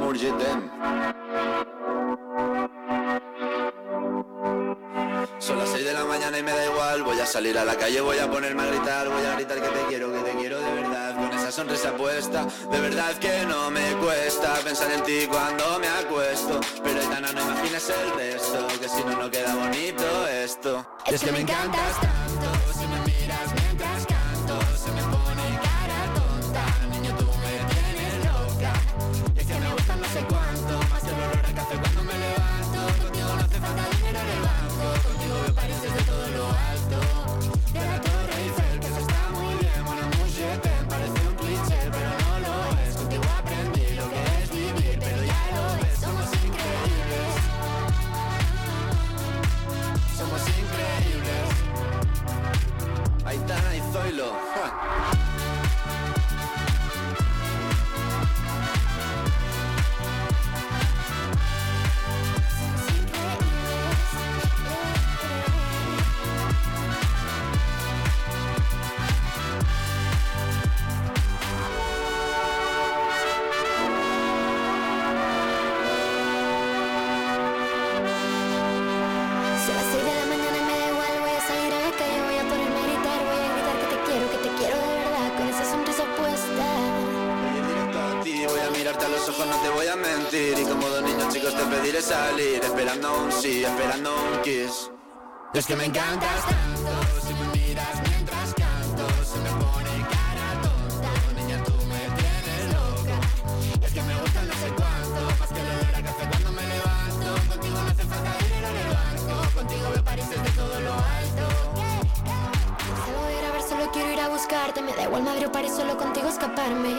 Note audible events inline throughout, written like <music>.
T'aime. Son las 6 de la mañana y me da igual. Voy a salir a la calle, voy a ponerme a gritar. Voy a gritar que te quiero, que te quiero de verdad. Con esa sonrisa puesta, de verdad que no me cuesta pensar en ti cuando me acuesto. Pero Aitana, no imagines el resto, que si no, no queda bonito esto. Es que me encantas tanto, que no te voy a mentir. Y como dos niños chicos te pediré salir Esperando un sí, esperando un kiss. Es que me encantas tanto Si me miras mientras canto Se me pone cara tonta. Niña, tú me tienes loca. Es que me gusta no sé cuánto Más que el olor a café cuando me levanto. Contigo no hace falta en el banco Contigo me pareces de todo lo alto quiero ir a buscarte, me da igual Madrid o París, solo contigo escaparme.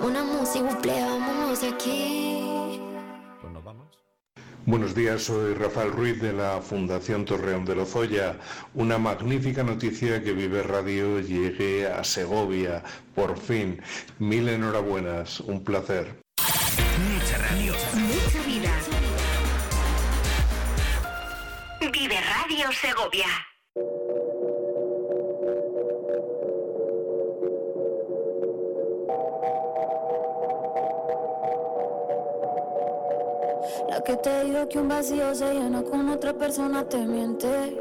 Una música, buple, vámonos de aquí. Pues nos vamos. Buenos días, soy Rafael Ruiz de la Fundación Torreón de Lozoya. Una magnífica noticia que Vive Radio llegue a Segovia, por fin. Mil enhorabuenas, un placer. Mucha radio. Mucha vida. Vive Radio Segovia. Que te digo que un vacío se llena con otra persona te miente.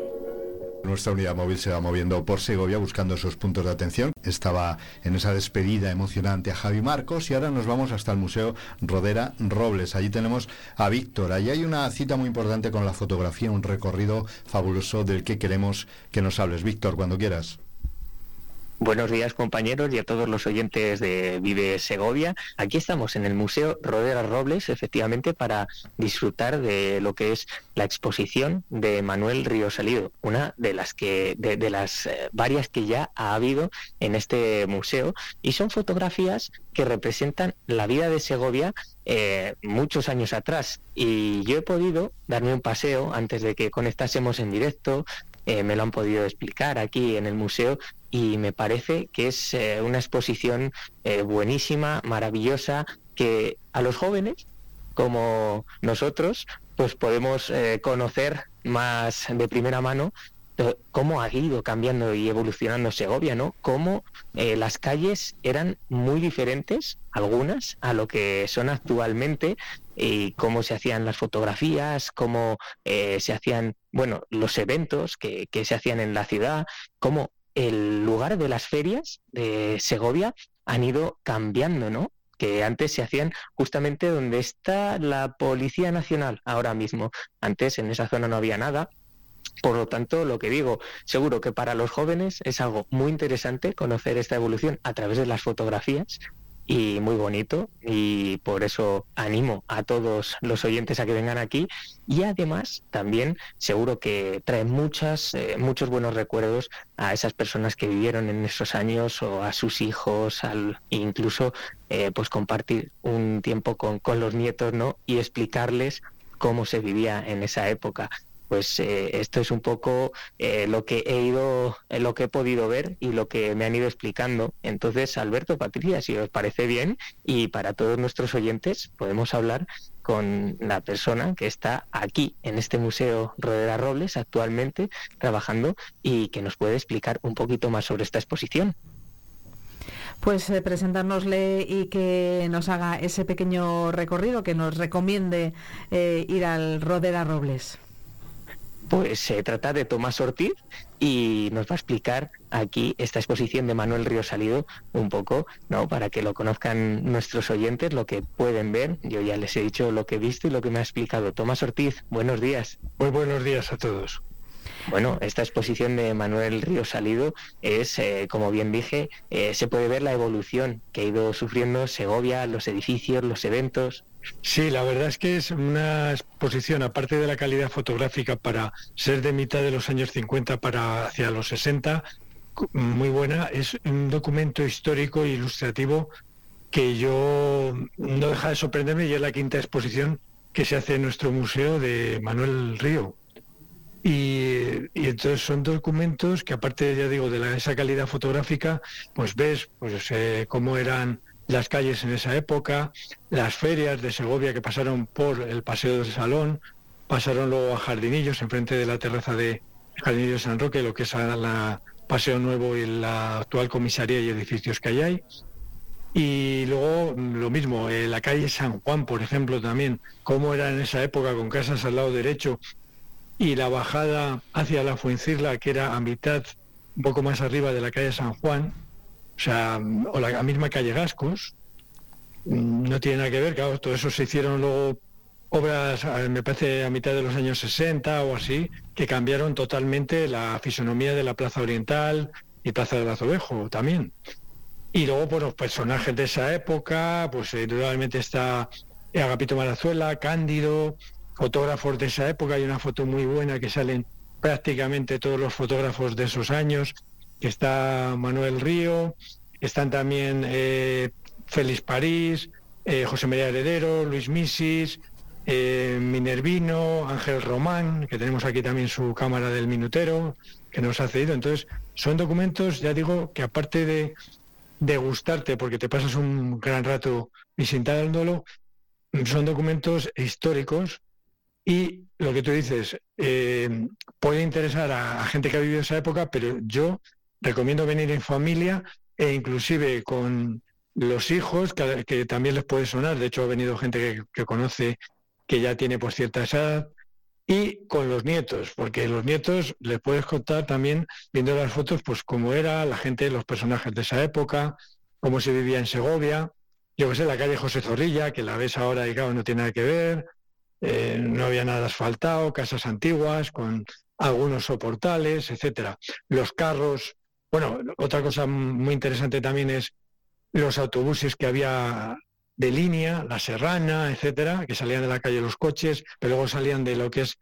Nuestra unidad móvil se va moviendo por Segovia buscando esos puntos de atención. Estaba en esa despedida emocionante a Javi Marcos y ahora nos vamos hasta el Museo Rodera Robles. Allí tenemos a Víctor. Allí hay una cita muy importante con la fotografía, un recorrido fabuloso del que queremos que nos hables. Víctor, cuando quieras. Buenos días compañeros y a todos los oyentes de Vive Segovia. Aquí estamos en el Museo Rodera Robles, efectivamente, para disfrutar de lo que es la exposición de Manuel Río Salido, una de las que, de, de las eh, varias que ya ha habido en este museo, y son fotografías que representan la vida de Segovia eh, muchos años atrás. Y yo he podido darme un paseo antes de que conectásemos en directo. Eh, me lo han podido explicar aquí en el museo y me parece que es eh, una exposición eh, buenísima, maravillosa, que a los jóvenes como nosotros pues podemos eh, conocer más de primera mano cómo ha ido cambiando y evolucionando Segovia, ¿no? Cómo las calles eran muy diferentes, algunas, a lo que son actualmente, y cómo se hacían las fotografías, cómo eh, se hacían, bueno, los eventos que, que se hacían en la ciudad, cómo el lugar de las ferias de Segovia han ido cambiando, ¿no? que antes se hacían justamente donde está la Policía Nacional ahora mismo. Antes en esa zona no había nada. Por lo tanto, lo que digo, seguro que para los jóvenes es algo muy interesante conocer esta evolución a través de las fotografías y muy bonito y por eso animo a todos los oyentes a que vengan aquí. Y además también seguro que trae muchas eh, muchos buenos recuerdos a esas personas que vivieron en esos años o a sus hijos al incluso eh, pues compartir un tiempo con, con los nietos no y explicarles cómo se vivía en esa época pues eh, esto es un poco eh, lo que he ido, eh, lo que he podido ver y lo que me han ido explicando. Entonces, Alberto, Patricia, si os parece bien y para todos nuestros oyentes, podemos hablar con la persona que está aquí en este museo Rodera Robles actualmente trabajando y que nos puede explicar un poquito más sobre esta exposición. Pues presentárnosle y que nos haga ese pequeño recorrido, que nos recomiende ir al Rodera Robles. Pues se trata de Tomás Ortiz y nos va a explicar aquí esta exposición de Manuel Río Salido un poco, ¿no? Para que lo conozcan nuestros oyentes, lo que pueden ver. Yo ya les he dicho lo que he visto y lo que me ha explicado. Tomás Ortiz, buenos días. Muy buenos días a todos. Bueno, esta exposición de Manuel Río Salido es, eh, como bien dije, eh, se puede ver la evolución que ha ido sufriendo Segovia, los edificios, los eventos. Sí, la verdad es que es una exposición, aparte de la calidad fotográfica para ser de mitad de los años 50 para hacia los 60, muy buena. Es un documento histórico e ilustrativo que yo no deja de sorprenderme y es la quinta exposición que se hace en nuestro museo de Manuel Río. Y, entonces son documentos que aparte, ya digo, de esa calidad fotográfica, pues ves pues, eh, cómo eran las calles en esa época, las ferias de Segovia que pasaron por el Paseo del Salón, pasaron luego a Jardinillos, enfrente de la terraza de Jardinillos San Roque, lo que es la Paseo Nuevo y la actual comisaría y edificios que hay ahí. Y luego lo mismo, eh, la calle San Juan, por ejemplo, también, cómo era en esa época con casas al lado derecho y la bajada hacia la Fuencirla, que era a mitad, un poco más arriba de la calle San Juan, o sea, o la, misma calle Gascos, mm, no tiene nada que ver, claro, todo eso se hicieron luego obras, me parece, a mitad de los años 60 o así, que cambiaron totalmente la fisonomía de la Plaza Oriental y Plaza del Azobejo también. Y luego, por los personajes de esa época, pues indudablemente está Agapito Marazuela, Cándido, fotógrafos de esa época, hay una foto muy buena que salen prácticamente todos los fotógrafos de esos años, está Manuel Río, están también eh, Félix París, eh, José María Heredero, Luis Misis, eh, Minervino, Ángel Román, que tenemos aquí también su cámara del minutero, que nos ha cedido. Entonces, son documentos, ya digo, que aparte de, de gustarte, porque te pasas un gran rato visitándolo, son documentos históricos y lo que tú dices, puede interesar a, gente que ha vivido esa época, pero yo recomiendo venir en familia e inclusive con los hijos, que, también les puede sonar, de hecho ha venido gente que, conoce que ya tiene por cierta edad, y con los nietos, porque los nietos les puedes contar también, viendo las fotos, pues cómo era la gente, los personajes de esa época, cómo se vivía en Segovia, yo que sé, la calle José Zorrilla, que la ves ahora y claro, no tiene nada que ver, eh, no había nada asfaltado, casas antiguas con algunos soportales, etcétera. Los carros bueno, otra cosa muy interesante también es los autobuses que había de línea, la Serrana, etcétera, que salían de la calle los coches, pero luego salían de lo que es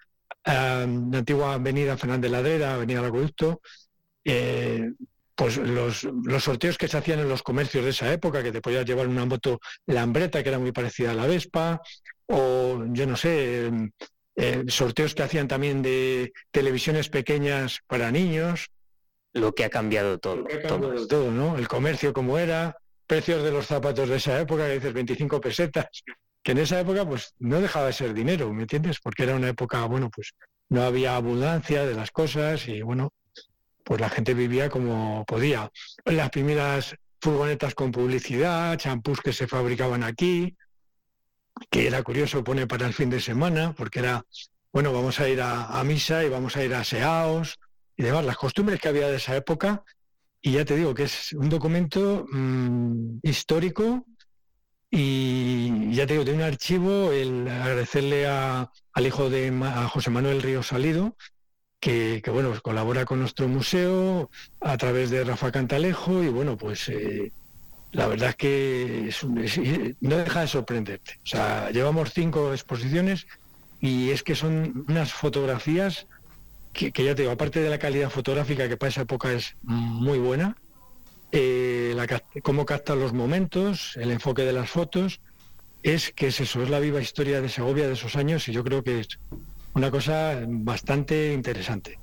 la antigua avenida Fernández Ladera, avenida del Acueducto, eh, pues los, sorteos que se hacían en los comercios de esa época, que te podías llevar una moto Lambreta, que era muy parecida a la Vespa, o yo no sé, eh, sorteos que hacían también de televisiones pequeñas para niños, lo que ha cambiado todo. todo, ¿no? El comercio como era, precios de los zapatos de esa época, que dices 25 pesetas, que en esa época pues no dejaba de ser dinero, ¿me entiendes? Porque era una época, bueno, pues no había abundancia de las cosas y bueno, pues la gente vivía como podía. Las primeras furgonetas con publicidad, champús que se fabricaban aquí, que era curioso pone para el fin de semana, porque era, bueno, vamos a ir a, a misa y vamos a ir a Seaos, y demás, las costumbres que había de esa época. Y ya te digo que es un documento mm, histórico y ya te digo, de un archivo, el agradecerle a, al hijo de José Manuel Río Salido, que, bueno, colabora con nuestro museo a través de Rafa Cantalejo y bueno, pues eh, la verdad es que <laughs> no deja de sorprenderte. O sea, llevamos cinco exposiciones y es que son unas fotografías que, ya te digo, aparte de la calidad fotográfica que para esa época es muy buena, eh, cómo captan los momentos, el enfoque de las fotos, es que es eso, es la viva historia de Segovia de esos años y yo creo que es una cosa bastante interesante.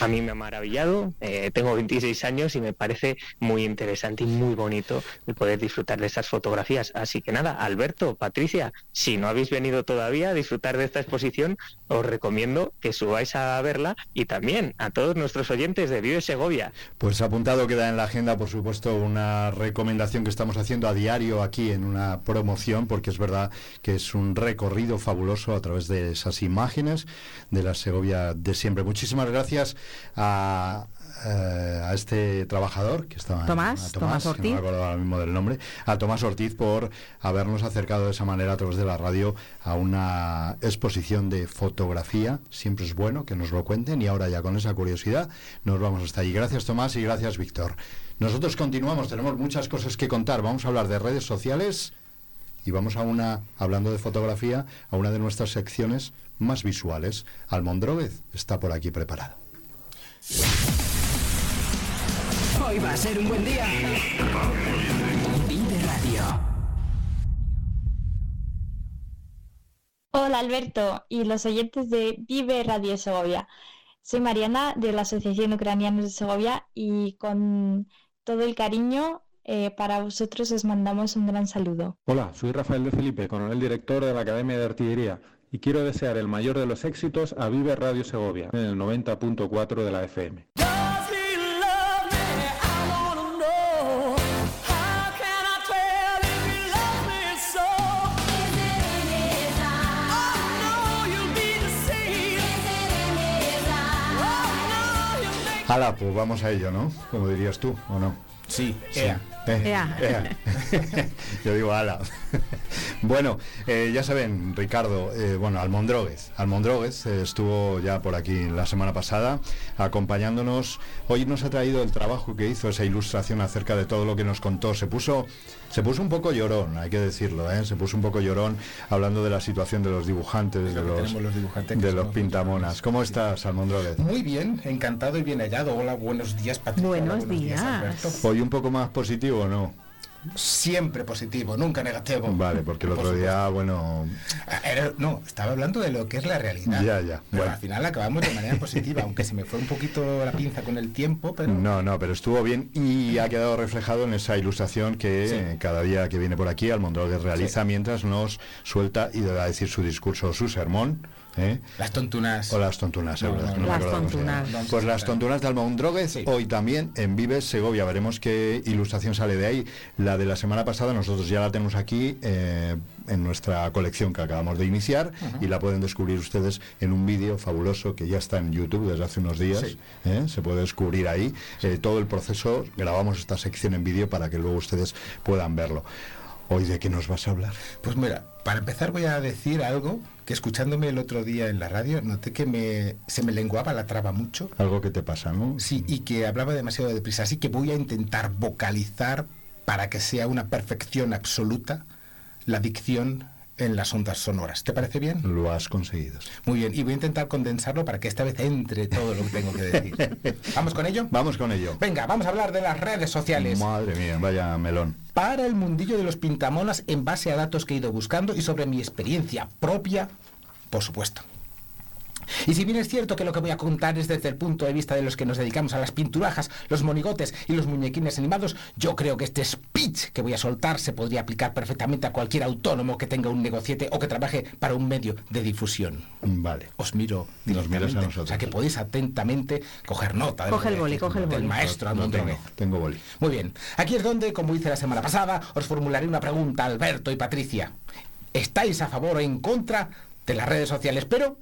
A mí me ha maravillado, eh, tengo 26 años y me parece muy interesante y muy bonito el poder disfrutar de esas fotografías. Así que nada, Alberto, Patricia, si no habéis venido todavía a disfrutar de esta exposición, os recomiendo que subáis a verla y también a todos nuestros oyentes de Vive Segovia. Pues apuntado queda en la agenda, por supuesto, una recomendación que estamos haciendo a diario aquí en una promoción, porque es verdad que es un recorrido fabuloso a través de esas imágenes de la Segovia de siempre. Muchísimas gracias a, eh, a este trabajador que estaba Tomás, Tomás, Ortiz. no me acuerdo ahora mismo del nombre, a Tomás Ortiz por habernos acercado de esa manera a través de la radio a una exposición de fotografía. Siempre es bueno que nos lo cuenten y ahora ya con esa curiosidad nos vamos hasta allí. Gracias Tomás y gracias Víctor. Nosotros continuamos, tenemos muchas cosas que contar. Vamos a hablar de redes sociales y vamos a una, hablando de fotografía, a una de nuestras secciones más visuales. Almondróguez está por aquí preparado. Hoy va a ser un buen día. Vive Radio. Hola Alberto y los oyentes de Vive Radio Segovia. Soy Mariana de la Asociación Ucraniana de Segovia y con todo el cariño eh, para vosotros os mandamos un gran saludo. Hola, soy Rafael de Felipe, coronel director de la Academia de Artillería y quiero desear el mayor de los éxitos a Vive Radio Segovia en el 90.4 de la FM. Hala, pues vamos a ello, ¿no? Como dirías tú, ¿o no? Sí, ea. <laughs> Yo digo ala. <laughs> bueno, eh, ya saben, Ricardo, eh, bueno, Almondroguez. Almondroguez eh, estuvo ya por aquí la semana pasada acompañándonos. Hoy nos ha traído el trabajo que hizo, esa ilustración acerca de todo lo que nos contó. Se puso, se puso un poco llorón, hay que decirlo, se puso un poco llorón hablando de la situación de los dibujantes, de los, dibujantes de los pintamonas. ¿Cómo estás, Almondroguez? Muy bien, encantado y bien hallado. Hola, buenos días, Patricia. Buenos, días. Hoy un poco más positivo o no? Siempre positivo, nunca negativo. Vale, porque el otro día, bueno... Ah, no, estaba hablando de lo que es la realidad. Ya, ya. Pero al final acabamos de manera positiva, aunque se me fue un poquito la pinza con el tiempo, pero... No, no, pero estuvo bien y ha quedado reflejado en esa ilustración que cada día que viene por aquí Almondroguez realiza mientras nos suelta y a decir su discurso, su sermón ¿Eh? Las tontunas. O las tontunas, las tontunas. Pues las tontunas de Almondroguez, hoy también en Vives Segovia. Veremos qué ilustración sale de ahí. La de la semana pasada nosotros ya la tenemos aquí eh, en nuestra colección que acabamos de iniciar y la pueden descubrir ustedes en un vídeo fabuloso que ya está en YouTube desde hace unos días. ¿eh? Se puede descubrir ahí todo el proceso. Grabamos esta sección en vídeo para que luego ustedes puedan verlo. ¿Hoy de qué nos vas a hablar? Pues mira, para empezar voy a decir algo que escuchándome el otro día en la radio noté que me, se me lenguaba la traba mucho. Algo que te pasa, ¿no? Sí, y que hablaba demasiado deprisa. Así que voy a intentar vocalizar para que sea una perfección absoluta la dicción en las ondas sonoras. ¿Te parece bien? Lo has conseguido. Muy bien, y voy a intentar condensarlo para que esta vez entre todo lo que tengo que decir. <laughs> ¿Vamos con ello? Vamos con ello. Venga, vamos a hablar de las redes sociales. Madre mía, vaya melón. Para el mundillo de los pintamonas en base a datos que he ido buscando y sobre mi experiencia propia, por supuesto. Y si bien es cierto que lo que voy a contar es desde el punto de vista de los que nos dedicamos a las pinturajas, los monigotes y los muñequines animados, yo creo que este speech que voy a soltar se podría aplicar perfectamente a cualquier autónomo que tenga un negociete o que trabaje para un medio de difusión. Vale. Os miro Nos miras a nosotros. O sea que podéis atentamente coger nota coge el boli, coge el del maestro no, tengo, tengo boli. Muy bien. Aquí es donde, como hice la semana pasada, os formularé una pregunta, Alberto y Patricia. ¿Estáis a favor o en contra de las redes sociales? Pero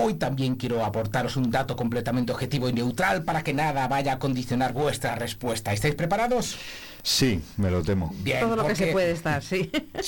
Hoy también quiero aportaros un dato completamente objetivo y neutral para que nada vaya a condicionar vuestra respuesta. ¿Estáis preparados? Sí, me lo temo. Bien, Todo lo que se puede estar, sí. <laughs>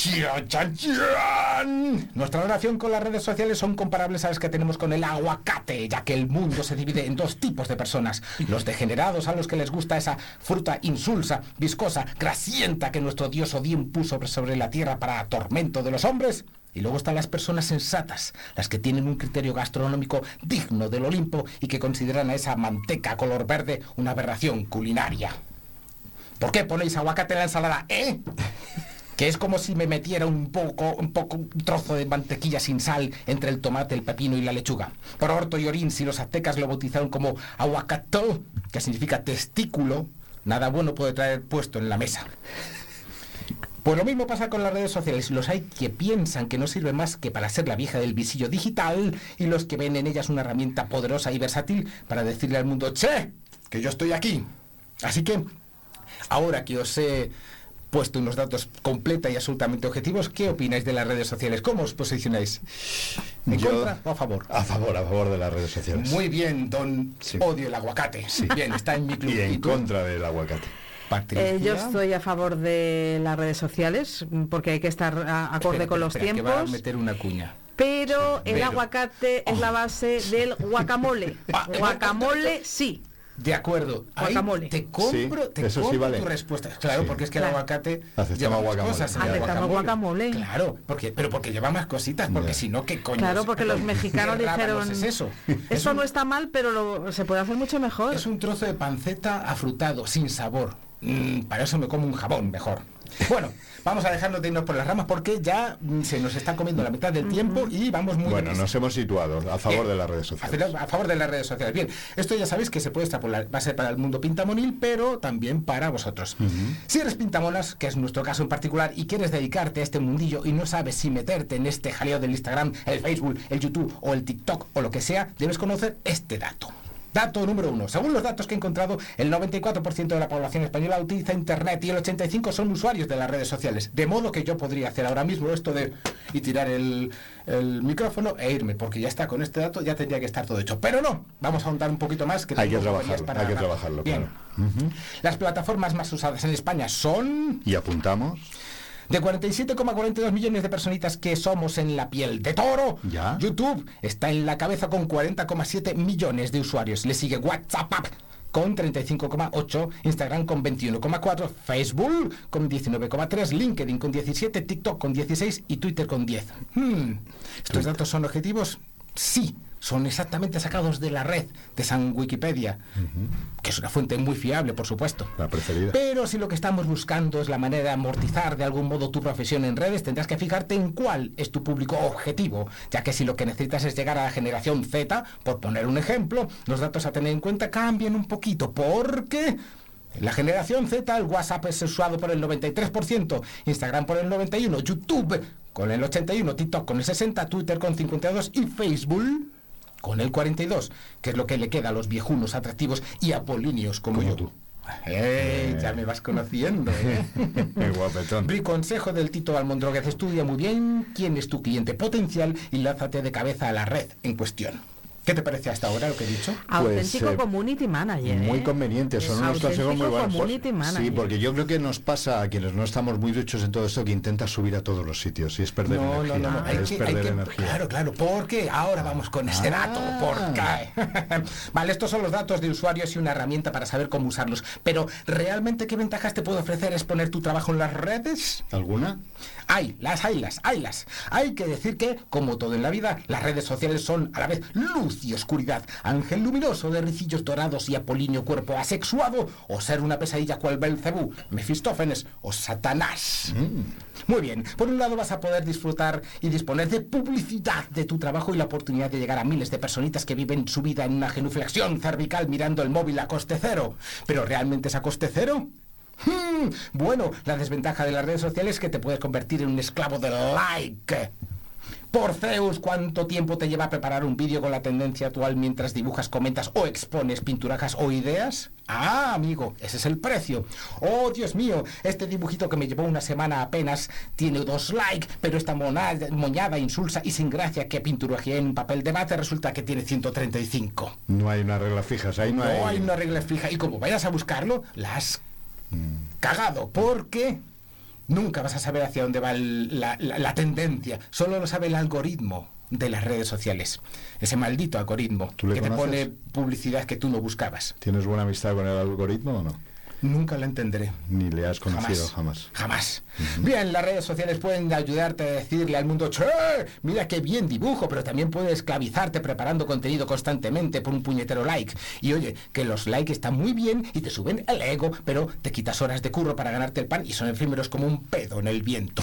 Nuestra relación con las redes sociales son comparables a las que tenemos con el aguacate, ya que el mundo se divide en dos tipos de personas. Los degenerados a los que les gusta esa fruta insulsa, viscosa, grasienta que nuestro dios Odín puso sobre la tierra para tormento de los hombres. Y luego están las personas sensatas, las que tienen un criterio gastronómico digno del Olimpo y que consideran a esa manteca color verde una aberración culinaria. ¿Por qué ponéis aguacate en la ensalada, eh? <laughs> que es como si me metiera un poco, un poco, un trozo de mantequilla sin sal entre el tomate, el pepino y la lechuga. Por orto y orín, si los aztecas lo bautizaron como aguacató, que significa testículo, nada bueno puede traer puesto en la mesa. Pues lo mismo pasa con las redes sociales. Los hay que piensan que no sirve más que para ser la vieja del visillo digital y los que ven en ellas una herramienta poderosa y versátil para decirle al mundo, che, que yo estoy aquí. Así que, ahora que os he puesto unos datos completa y absolutamente objetivos, ¿qué opináis de las redes sociales? ¿Cómo os posicionáis? ¿En Yo- contra o a favor? A favor, a favor de las redes sociales. Muy bien, don Odio el aguacate. Bien, está en mi club. Y en contra del aguacate. Eh, yo estoy a favor de las redes sociales porque hay que estar a- acorde Espera, con los espera, que va a tiempos. meter una cuña. Pero el pero- aguacate es la base del guacamole. <laughs> Guacamole, sí. De acuerdo. Ahí Guacamole. Te compro, Sí, te eso sí compro vale. tu respuesta. Claro, Sí. porque es que el Claro. aguacate lleva más guacamole. cosas. en el Aceptamos guacamole. Claro, porque, pero porque lleva más cositas, porque Ya. si no, ¿qué coño? Claro, porque los mexicanos ¿Qué rábanos dijeron, es eso? Esto no está mal, pero lo- se puede hacer mucho mejor. Es un trozo de panceta afrutado, sin sabor. Mm, para eso me como un jabón mejor. Bueno, vamos a dejarnos de irnos por las ramas porque ya mm, se nos está comiendo la mitad del tiempo y vamos muy Bueno, nos hemos situado a favor Bien. de las redes sociales. A favor de las redes sociales. Bien, esto ya sabéis que se puede extrapolar. Va a ser para el mundo pintamonil, pero también para vosotros. Si eres pintamonas, que es nuestro caso en particular, y quieres dedicarte a este mundillo y no sabes si meterte en este jaleo del Instagram, el Facebook, el YouTube o el TikTok o lo que sea, debes conocer este dato. Dato número uno. Según los datos que he encontrado, el 94% de la población española utiliza Internet y el 85% son usuarios de las redes sociales. De modo que yo podría hacer ahora mismo esto de y tirar el, el micrófono e irme, porque ya está con este dato, ya tendría que estar todo hecho. Pero no, vamos a ahondar un poquito más. Que Hay que trabajarlo, para hay que trabajarlo, Bien. claro. Las plataformas más usadas en España son... Y apuntamos. De 47,42 millones de personitas que somos en la piel de toro, Ya. YouTube está en la cabeza con 40,7 millones de usuarios. Le sigue WhatsApp con 35,8, Instagram con 21,4, Facebook con 19,3, LinkedIn con 17, TikTok con 16 y Twitter con 10. Hmm, ¿Estos datos son objetivos? Sí, son exactamente sacados de la red de San Wikipedia, que es una fuente muy fiable, por supuesto. La preferida. Pero si lo que estamos buscando es la manera de amortizar de algún modo tu profesión en redes, tendrás que fijarte en cuál es tu público objetivo, ya que si lo que necesitas es llegar a la generación Z, por poner un ejemplo, los datos a tener en cuenta cambian un poquito, porque... En la generación Z el WhatsApp es usado por el 93%, Instagram por el 91%, YouTube con el 81%, TikTok con el 60%, Twitter con 52% y Facebook con el 42%, que es lo que le queda a los viejunos atractivos y apolíneos como, yo. tú. ¡Eh! Ya me vas conociendo, ¿eh? <laughs> Qué guapetón. Mi consejo del Tito Almondróguez, estudia muy bien quién es tu cliente potencial y lánzate de cabeza a la red en cuestión. ¿Qué te parece hasta ahora lo que he dicho? Auténtico Pues, eh, community manager. Muy ¿eh? convenientes, son unos Auténtico consejos muy buenos. community manager. Sí, porque yo creo que nos pasa a quienes no estamos muy duchos en todo esto que intentas subir a todos los sitios y es perder No, no, energía. no, no, hay es que- hay perder que- energía. Claro, claro, porque ahora vamos con ese dato, ¿por qué? <laughs> vale, estos son los datos de usuarios y una herramienta para saber cómo usarlos. Pero, ¿realmente qué ventajas te puede ofrecer exponer tu trabajo en las redes? ¿Alguna? Hay, las hay, las hay, las. Hay que decir que, como todo en la vida, las redes sociales son a la vez luz y oscuridad, ángel luminoso de ricillos dorados y apolíneo cuerpo asexuado, o ser una pesadilla cual Belcebú, Mefistófenes o Satanás. Muy bien, por un lado vas a poder disfrutar y disponer de publicidad de tu trabajo y la oportunidad de llegar a miles de personitas que viven su vida en una genuflexión cervical mirando el móvil a coste cero. ¿Pero realmente es a coste cero? Hmm, bueno, la desventaja de las redes sociales es que te puedes convertir en un esclavo del like. Por Zeus, ¿cuánto tiempo te lleva a preparar un vídeo con la tendencia actual mientras dibujas, comentas o expones pinturajas o ideas? Ah, amigo, ese es el precio. Oh, Dios mío, este dibujito que me llevó una semana apenas tiene dos likes, pero esta monada, moñada, insulsa y sin gracia que pinturajé en un papel de bate resulta que tiene 135. No hay una regla fija, ahí no, No hay una regla fija. Y como vayas a buscarlo, la has cagado. Porque nunca vas a saber hacia dónde va el- la, la- la tendencia. Solo lo sabe el algoritmo de las redes sociales. Ese maldito algoritmo que te pone publicidad que tú no buscabas. ¿Tienes buena amistad con el algoritmo o no? Nunca la entenderé. Ni le has conocido jamás. Jamás. Bien, las redes sociales pueden ayudarte a decirle al mundo, che, mira qué bien dibujo, pero también puede esclavizarte preparando contenido constantemente por un puñetero like. Y oye, que los likes están muy bien y te suben el ego, pero te quitas horas de curro para ganarte el pan y son efímeros como un pedo en el viento.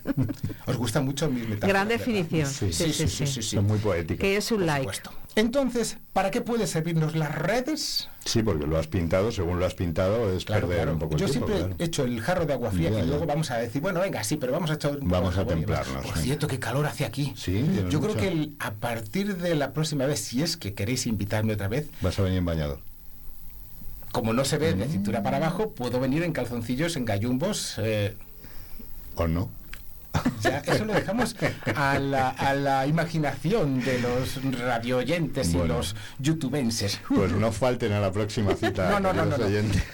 <laughs> ¿Os gustan mucho mis metáforas? Gran definición. Sí, sí, sí, sí, sí, sí. Son muy poéticos. Que es un like. Entonces, ¿para qué puede servirnos las redes? Sí, porque lo has pintado, según lo has pintado, es Claro, perder claro. un poco el Yo tiempo. siempre he hecho el jarro de agua fría y luego vamos a decir, bueno, venga, sí, pero vamos a echar un Vamos a templarnos, Por cierto, qué calor hace aquí. Sí, Yo creo que el- a partir de la próxima vez, si es que queréis invitarme otra vez, Vas a venir en bañador. como no se ve de cintura Mm. para abajo, puedo venir en calzoncillos, en gallumbos. eh, ¿O no? Ya, eso lo dejamos a la, a la imaginación de los radioyentes y Bueno. los youtubenses. Pues no falten a la próxima cita, No, no, no, no, no.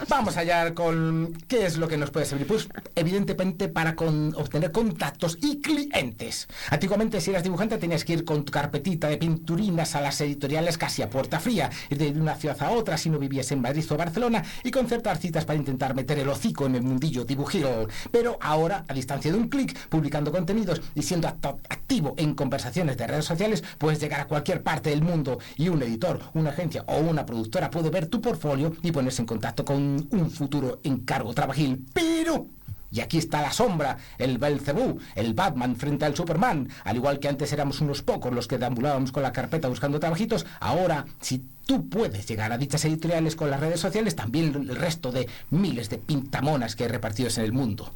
Vamos allá con qué es lo que nos puede servir. Pues evidentemente para con- obtener contactos y clientes. Antiguamente si eras dibujante tenías que ir con tu carpetita de pinturinas a las editoriales casi a puerta fría, ir de una ciudad a otra si no vivías en Madrid o Barcelona y concertar citas para intentar meter el hocico en el mundillo dibujero. Pero ahora, a distancia de un clic, publicando contenidos y siendo activo en conversaciones de redes sociales, puedes llegar a cualquier parte del mundo y un editor, una agencia o una productora puede ver tu portfolio y ponerse en contacto con un futuro encargo trabajil. Pero y aquí está la sombra, el Belcebú, el Batman frente al Superman. Al igual que antes éramos unos pocos los que deambulábamos con la carpeta buscando trabajitos, ahora si tú puedes llegar a dichas editoriales con las redes sociales, también el resto de miles de pintamonas que hay repartidos en el mundo.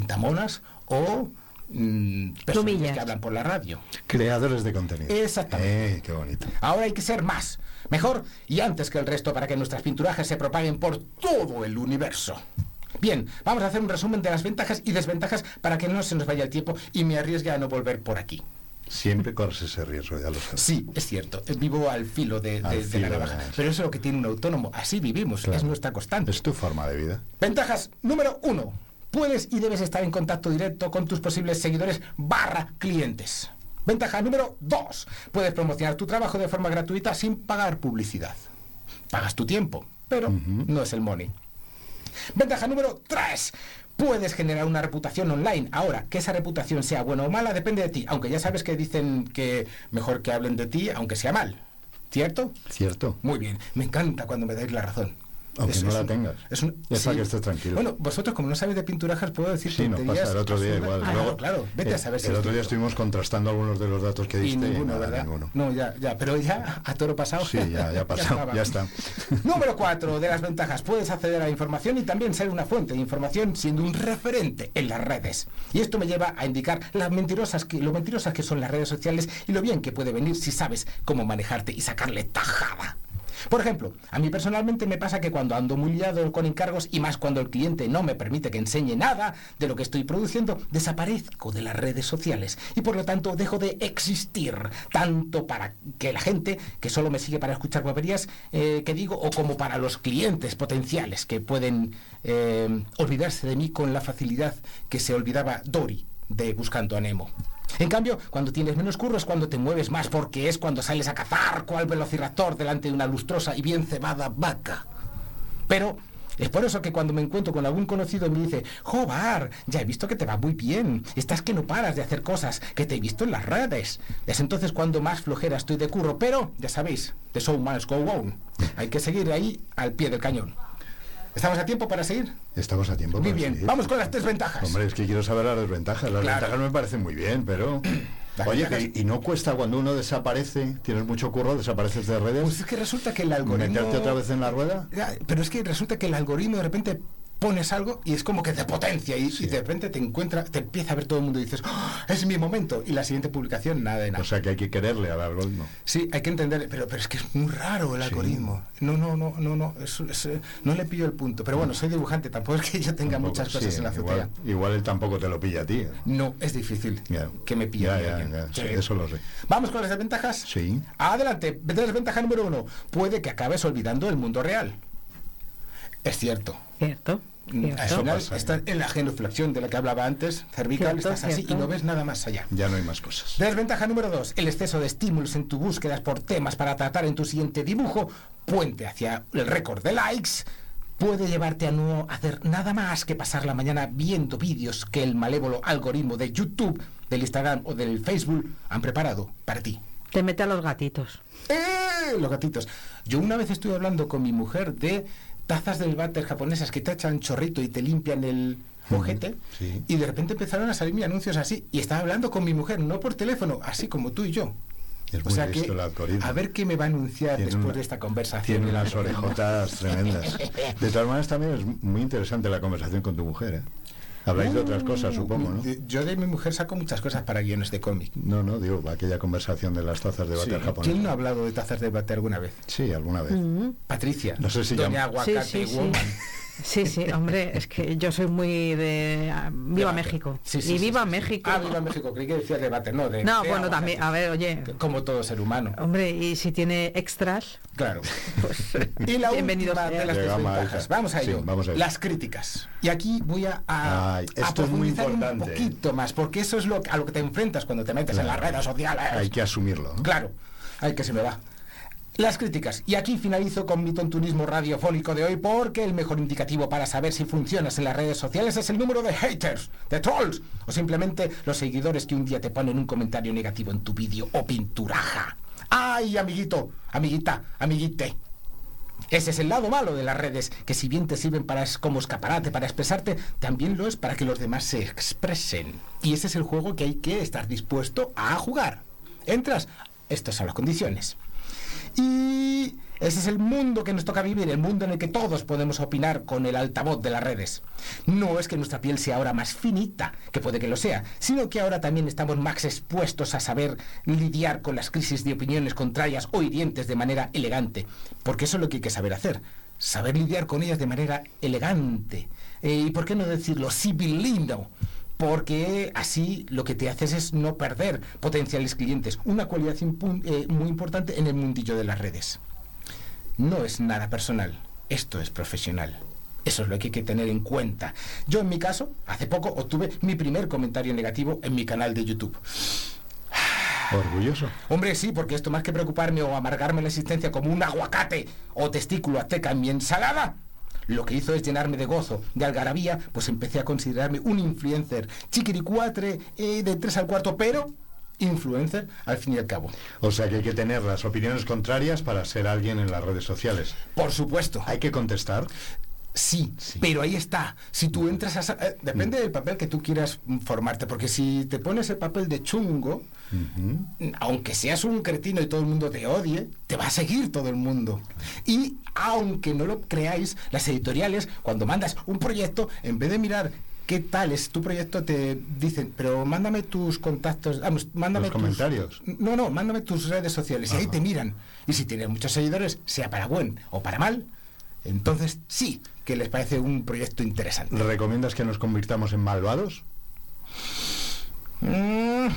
Pintamonas o mm, personas que hablan por la radio. Creadores de contenido. Exactamente. Eh, qué bonito. Ahora hay que ser más, mejor y antes que el resto para que nuestras pinturajes se propaguen por todo el universo. Bien, vamos a hacer un resumen de las ventajas y desventajas para que no se nos vaya el tiempo y me arriesgue a no volver por aquí. Siempre corres ese riesgo, ya lo sabes. Sí, es cierto, eh, vivo al filo de, de- Al de filo la navaja, pero eso es lo que tiene un autónomo, así vivimos, es nuestra constante. Es tu forma de vida. Ventajas número uno. Puedes y debes estar en contacto directo con tus posibles seguidores barra clientes. Ventaja número dos. Puedes promocionar tu trabajo de forma gratuita sin pagar publicidad. Pagas tu tiempo, pero no es el money. Ventaja número 3. Puedes generar una reputación online. Ahora, que esa reputación sea buena o mala depende de ti, aunque ya sabes que dicen que mejor que hablen de ti, aunque sea mal. ¿Cierto? Cierto. Muy bien, me encanta cuando me dais la razón. Aunque no la un- tengas. es un- Es para sí. que estés tranquilo. Bueno, vosotros como no sabéis de pinturajas puedo decir Sí, nos pasa el otro día igual. Ah, Luego, claro, vete a eh, saber si El otro día estuvimos contrastando algunos de los datos que Y diste ninguno, nada, ¿verdad? ninguno. No, ya, ya, pero ya a toro pasado. Sí, ya, ya <laughs> pasado, ya está. Número 4 de las ventajas. Puedes acceder a la información y también ser una fuente de información siendo un referente en las redes. Y esto me lleva a indicar las mentirosas que, lo mentirosas que son las redes sociales y lo bien que puede venir si sabes cómo manejarte y sacarle tajada. Por ejemplo, a mí personalmente me pasa que cuando ando muy liado con encargos y más cuando el cliente no me permite que enseñe nada de lo que estoy produciendo, desaparezco de las redes sociales y por lo tanto dejo de existir, tanto para que la gente que solo me sigue para escuchar guaperías eh, que digo o como para los clientes potenciales que pueden eh, olvidarse de mí con la facilidad que se olvidaba Dory de Buscando a Nemo. En cambio, cuando tienes menos curro es cuando te mueves más, porque es cuando sales a cazar cual velociraptor delante de una lustrosa y bien cebada vaca. Pero es por eso que cuando me encuentro con algún conocido me dice, Jobar, ya he visto que te va muy bien, estás que no paras de hacer cosas, que te he visto en las redes. Es entonces cuando más flojera estoy de curro, pero ya sabéis, the show must go on. Hay que seguir ahí al pie del cañón. ¿Estamos a tiempo para seguir? Estamos a tiempo. Muy para bien, seguir. vamos con las desventajas. Hombre, es que quiero saber las desventajas. Las Claro. ventajas me parecen muy bien, pero... <clears throat> Las Oye, ventajas- que- y no cuesta cuando uno desaparece, tienes mucho curro, desapareces de redes, Pues es que resulta que el algoritmo... meterte otra vez en la rueda. Pero es que resulta que el algoritmo de repente pones algo y es como que te potencia y, y de repente te encuentra, te empieza a ver todo el mundo y dices, "Ah, es mi momento. Y la siguiente publicación, nada de nada. O sea que hay que quererle al algoritmo. Sí, hay que entender, pero, pero es que es muy raro el Sí. algoritmo. No, no, no, no, no, es- es, eh, no le pillo el punto. Pero bueno, soy dibujante, tampoco es que yo tenga Tampoco, muchas cosas sí, en la azotea. igual, igual él tampoco te lo pilla a ti. ¿eh? No, es difícil que me pille. Ya, sí, Sí. eso lo sé. Vamos con las desventajas. Sí. Adelante, desventaja número uno. Puede que acabes olvidando el mundo real. Es cierto. Cierto. Mm, Al final estás en la genuflexión de la que hablaba antes, cervical, Cierto, estás así cierto. y no ves nada más allá. Ya no hay más cosas. Desventaja número dos, el exceso de estímulos en tu búsquedas por temas para tratar en tu siguiente dibujo, puente hacia el récord de likes, puede llevarte a no hacer nada más que pasar la mañana viendo vídeos que el malévolo algoritmo de YouTube, del Instagram o del Facebook han preparado para ti. Te mete a los gatitos. ¡Eh! Los gatitos. Yo una vez estuve hablando con mi mujer de tazas del váter japonesas que te echan chorrito y te limpian el ojete. sí. Y de repente empezaron a salirme anuncios así. Y estaba hablando con mi mujer, no por teléfono, así como tú y yo. Es o muy sea que, a ver qué me va a anunciar Tiene después una- de esta conversación. Tiene unas orejotas tremendas. <laughs> De todas maneras, también es muy interesante la conversación con tu mujer. ¿eh? Habláis de otras cosas, supongo, ¿no? De- Yo de mi mujer saco muchas cosas para guiones de cómic. No, no, digo, aquella conversación de las tazas de Sí. váter japonés. ¿Quién no ha hablado de tazas de bate alguna vez? Sí, alguna vez. Mm. Patricia. No sé si Doña llama- Aguacate Sí, sí, sí. Woman. Sí, sí, hombre, es que yo soy muy de... ah, Viva Debate. México. Sí, sí, y viva sí, sí. México. Ah, viva México, creí que decía debate, no, de... No, de bueno, también, a ver, oye, Como todo ser humano. hombre, y si tiene extras, Claro. pues Y la bienvenido última de las a desventajas. Vamos a Sí, ello. vamos a ello. Las críticas. Y aquí voy a, a, Ay, a esto es muy profundizar importante. un poquito más, porque eso es lo, a lo que te enfrentas cuando te metes en las Claro. redes sociales. Hay que asumirlo. ¿no? Claro. Ay, que se me va. Las críticas. Y aquí finalizo con mi tontunismo radiofónico de hoy porque el mejor indicativo para saber si funcionas en las redes sociales es el número de haters, de trolls o simplemente los seguidores que un día te ponen un comentario negativo en tu vídeo o pinturaja. ¡Ay, amiguito, amiguita, amiguite! Ese es el lado malo de las redes, que si bien te sirven para como escaparate para expresarte, también lo es para que los demás se expresen. Y ese es el juego que hay que estar dispuesto a jugar. Entras, estas son las condiciones. Y ese es el mundo que nos toca vivir, el mundo en el que todos podemos opinar con el altavoz de las redes. No es que nuestra piel sea ahora más finita, que puede que lo sea, sino que ahora también estamos más expuestos a saber lidiar con las crisis de opiniones contrarias o hirientes de manera elegante. Porque eso es lo que hay que saber hacer. Saber lidiar con ellas de manera elegante. Eh, ¿Y por qué no decirlo civilino? Porque así lo que te haces es no perder potenciales clientes. Una cualidad eh, muy importante en el mundillo de las redes. No es nada personal, esto es profesional. Eso es lo que hay que tener en cuenta. Yo en mi caso, hace poco obtuve mi primer comentario negativo en mi canal de YouTube. Orgulloso. Hombre, sí, porque esto más que preocuparme o amargarme la existencia como un aguacate o testículo azteca en mi ensalada, lo que hizo es llenarme de gozo, de algarabía, pues empecé a considerarme un influencer chiquiricuatre eh, de tres al cuarto, pero influencer al fin y al cabo. O sea que hay que tener las opiniones contrarias para ser alguien en las redes sociales. Por supuesto. Hay que contestar. Sí, pero ahí está. Si tú entras a... eh, depende del papel que tú quieras mm, formarte, porque si te pones el papel de chungo, aunque seas un cretino y todo el mundo te odie, te va a seguir todo el mundo. Y aunque no lo creáis, las editoriales, cuando mandas un proyecto, en vez de mirar qué tal es tu proyecto, te dicen, pero mándame tus contactos, vamos, mándame Los tus- comentarios. No, no, mándame tus redes sociales. Y ahí te miran. Y si tienes muchos seguidores, sea para buen o para mal, entonces sí que les parece un proyecto interesante. ¿Recomiendas que nos convirtamos en malvados? Mm,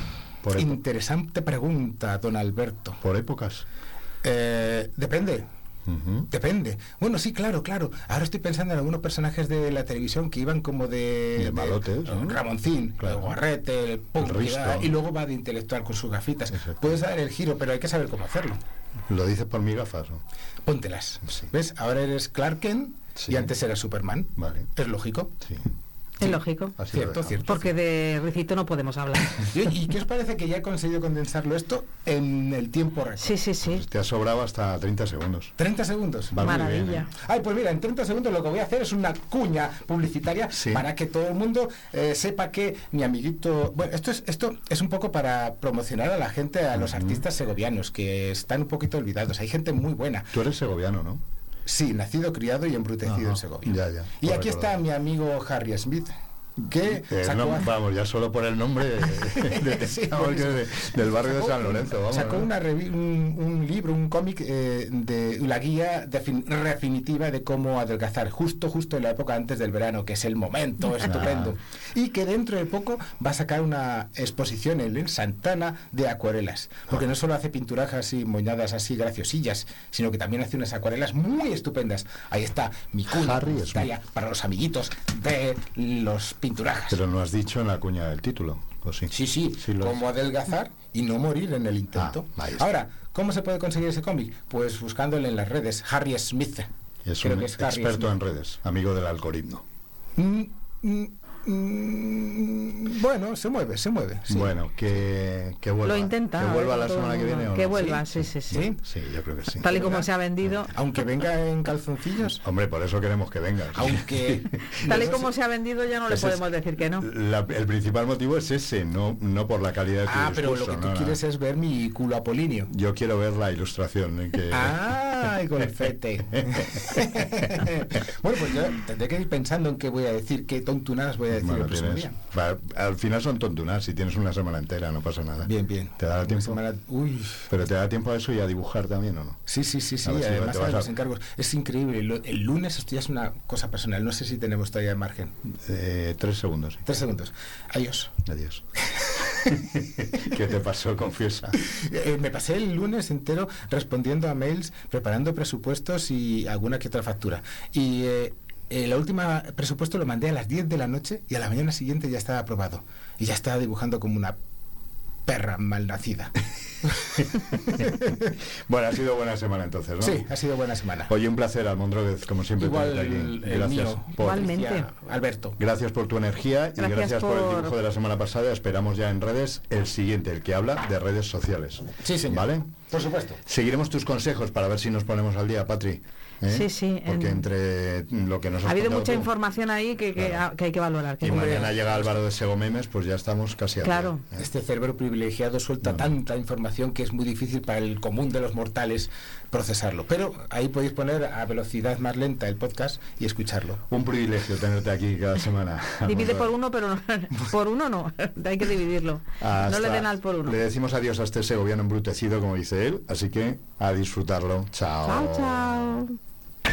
Por interesante pregunta, don Alberto. Por épocas. Eh, depende. Depende. Bueno, sí, claro, claro. Ahora estoy pensando en algunos personajes de la televisión que iban como de... De malotes, ¿no? Ramoncín, Claro. el guarrete, el punk, El y luego va de intelectual con sus gafitas. Exacto. Puedes dar el giro, pero hay que saber cómo hacerlo. ¿Lo dices por mis gafas? ¿no? Póntelas. Sí. ¿Ves? Ahora eres Clark Kent Sí. y antes eras Superman. Vale. Es lógico. Sí. Es lógico. Así Cierto, cierto. Porque de Ricito no podemos hablar. <laughs> ¿Y, y qué os parece que ya he conseguido condensarlo esto en el tiempo récord? Sí, sí, sí. Pues te ha sobrado hasta 30 segundos. 30 segundos. Va muy Maravilla. bien, ¿eh? Ay, pues mira, en 30 segundos lo que voy a hacer es una cuña publicitaria Sí. para que todo el mundo eh, sepa que mi amiguito... Bueno, esto es, esto es un poco para promocionar a la gente, a los artistas segovianos, que están un poquito olvidados. Hay gente muy buena. Tú eres segoviano, ¿no? Sí, nacido, criado y embrutecido Ajá, en Segovia. ya, ya, y aquí está mi amigo Harry Smith, que Eh, sacó no, hace- vamos, ya solo por el nombre de- <laughs> de- Sí, del barrio de San Lorenzo. Vamos, sacó ¿no? una un, un libro, un cómic eh, de la guía defin- definitiva de cómo adelgazar, justo, justo en la época antes del verano, que es el momento estupendo. Y que dentro de poco va a sacar una exposición en Santana de acuarelas. Porque no solo hace pinturajas y moñadas así graciosillas, sino que también hace unas acuarelas muy estupendas. Ahí está mi cuna para los amiguitos de los pinturajas. Pero no has dicho en la cuña del título, ¿o sí? Sí, sí, lo- cómo adelgazar y no morir en el intento. Ah, está. Ahora, ¿cómo se puede conseguir ese cómic? Pues buscándole en las redes, Harry Smith. Es Creo un que es Harry experto Smith. en redes, amigo del algoritmo. Mm, mm, mm, bueno, se mueve, se mueve. sí. Bueno, que, que vuelva. Lo intenta. Que vuelva la semana el que viene. ¿o Que no? vuelva, sí, sí, sí. ¿Sí? Sí, yo creo que sí. Tal y como se ha vendido. Aunque venga en calzoncillos, Hombre, por eso queremos que venga. aunque... <laughs> Tal y como se ha vendido ya no le es- podemos decir que no. La- el principal motivo es ese, no, no por la calidad de tu Ah, pero lo que tú no, no. quieres es ver mi culo apolinio. Yo quiero ver la ilustración. en que... ¡Ay, golfete! <laughs> <laughs> bueno, pues yo tendré que ir pensando en qué voy a decir, qué tontunadas voy a decir Bueno, el próximo tienes- día. va- al final son tontunas, si tienes una semana entera no pasa nada. Bien, bien. ¿Te da tiempo? semana- Uy, Pero te da tiempo a eso y a dibujar también, ¿o no? Sí, sí, sí, sí. A Además, a a- los encargos. Es increíble. Lo- El lunes esto ya es una cosa personal. No sé si tenemos todavía margen. Eh, tres segundos. sí. Tres segundos. Adiós. Adiós. <laughs> ¿Qué te pasó? Confiesa. Eh, me pasé el lunes entero respondiendo a mails, preparando presupuestos y alguna que otra factura. Y eh, el último presupuesto lo mandé a las 10 de la noche y a la mañana siguiente ya estaba aprobado. Y ya estaba dibujando como una perra malnacida. <laughs> Bueno, ha sido buena semana entonces, ¿no? Sí, ha sido buena semana. Oye, un placer, Almondróguez, como siempre, Igual tenerte aquí. Gracias mío. por, Igualmente. Alberto. Gracias por tu energía y Gracias por... el dibujo de la semana pasada. Esperamos ya en redes el siguiente, el que habla de redes sociales. Sí, señor. ¿Vale? Por supuesto. Seguiremos tus consejos para ver si nos ponemos al día, Patri. ¿Eh? Sí, sí, Porque en- entre lo que nos Ha habido mucha tú información ahí que, que, Claro. que hay que valorar. que y mañana llega Álvaro de Segomemes, pues ya estamos casi día, Claro. ¿eh? Este cerebro privilegiado suelta tanta información que es muy difícil para el común de los mortales procesarlo. Pero ahí podéis poner a velocidad más lenta el podcast y escucharlo. Un privilegio tenerte aquí cada semana. <laughs> Divide por uno, pero no, <laughs> por uno no. <laughs> hay que dividirlo. No le den al por uno. Le decimos adiós a este segoviano embrutecido, como dice él, así que a disfrutarlo. Chao. Chao, chao.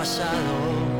Pasado.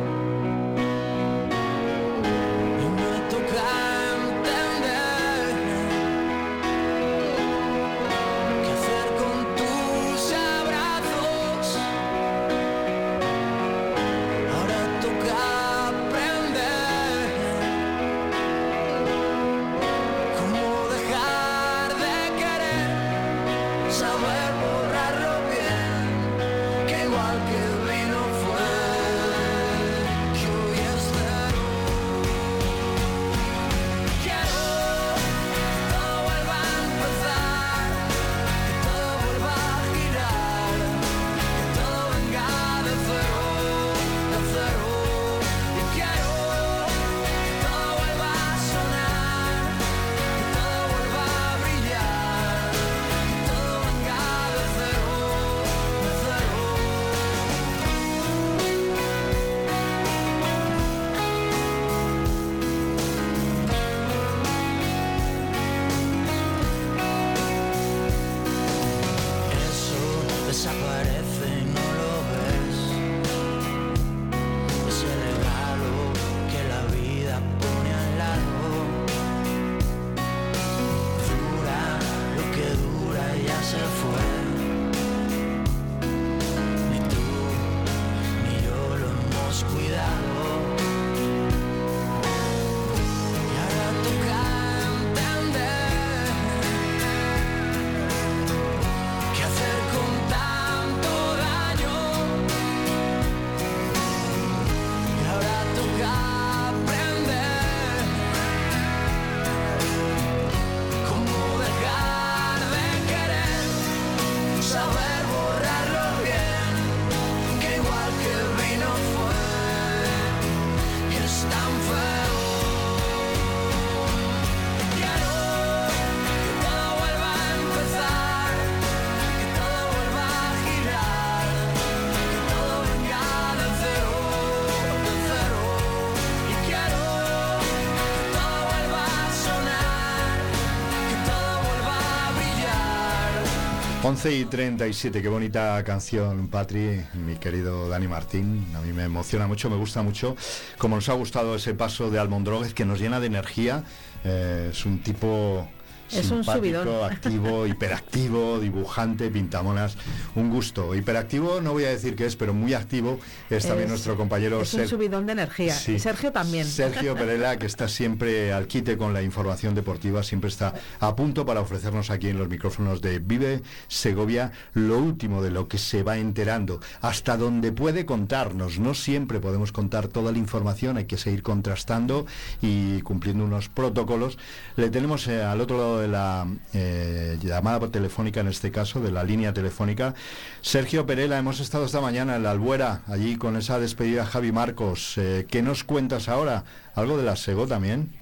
11 y 37, qué bonita canción, Patri, mi querido Dani Martín. A mí me emociona mucho, me gusta mucho. Como nos ha gustado ese paso de Almondroguez que nos llena de energía. Eh, es un tipo es un subidón. activo, <laughs> hiperactivo, dibujante, pintamonas. Un gusto. Hiperactivo no voy a decir que es, pero muy activo es, también nuestro compañero Es un subidón de energía. Y Sergio también. Sergio Perela, que está siempre al quite con la información deportiva, siempre está a punto para ofrecernos aquí en los micrófonos de Vive Segovia lo último de lo que se va enterando, hasta donde puede contarnos. No siempre podemos contar toda la información, hay que seguir contrastando y cumpliendo unos protocolos. Le tenemos eh, al otro lado de la eh, llamada telefónica, en este caso, de la línea telefónica. Sergio Perela, hemos estado esta mañana en la Albuera, allí con esa despedida Javi Marcos. Eh, ¿Qué nos cuentas ahora? ¿Algo de la Sego también?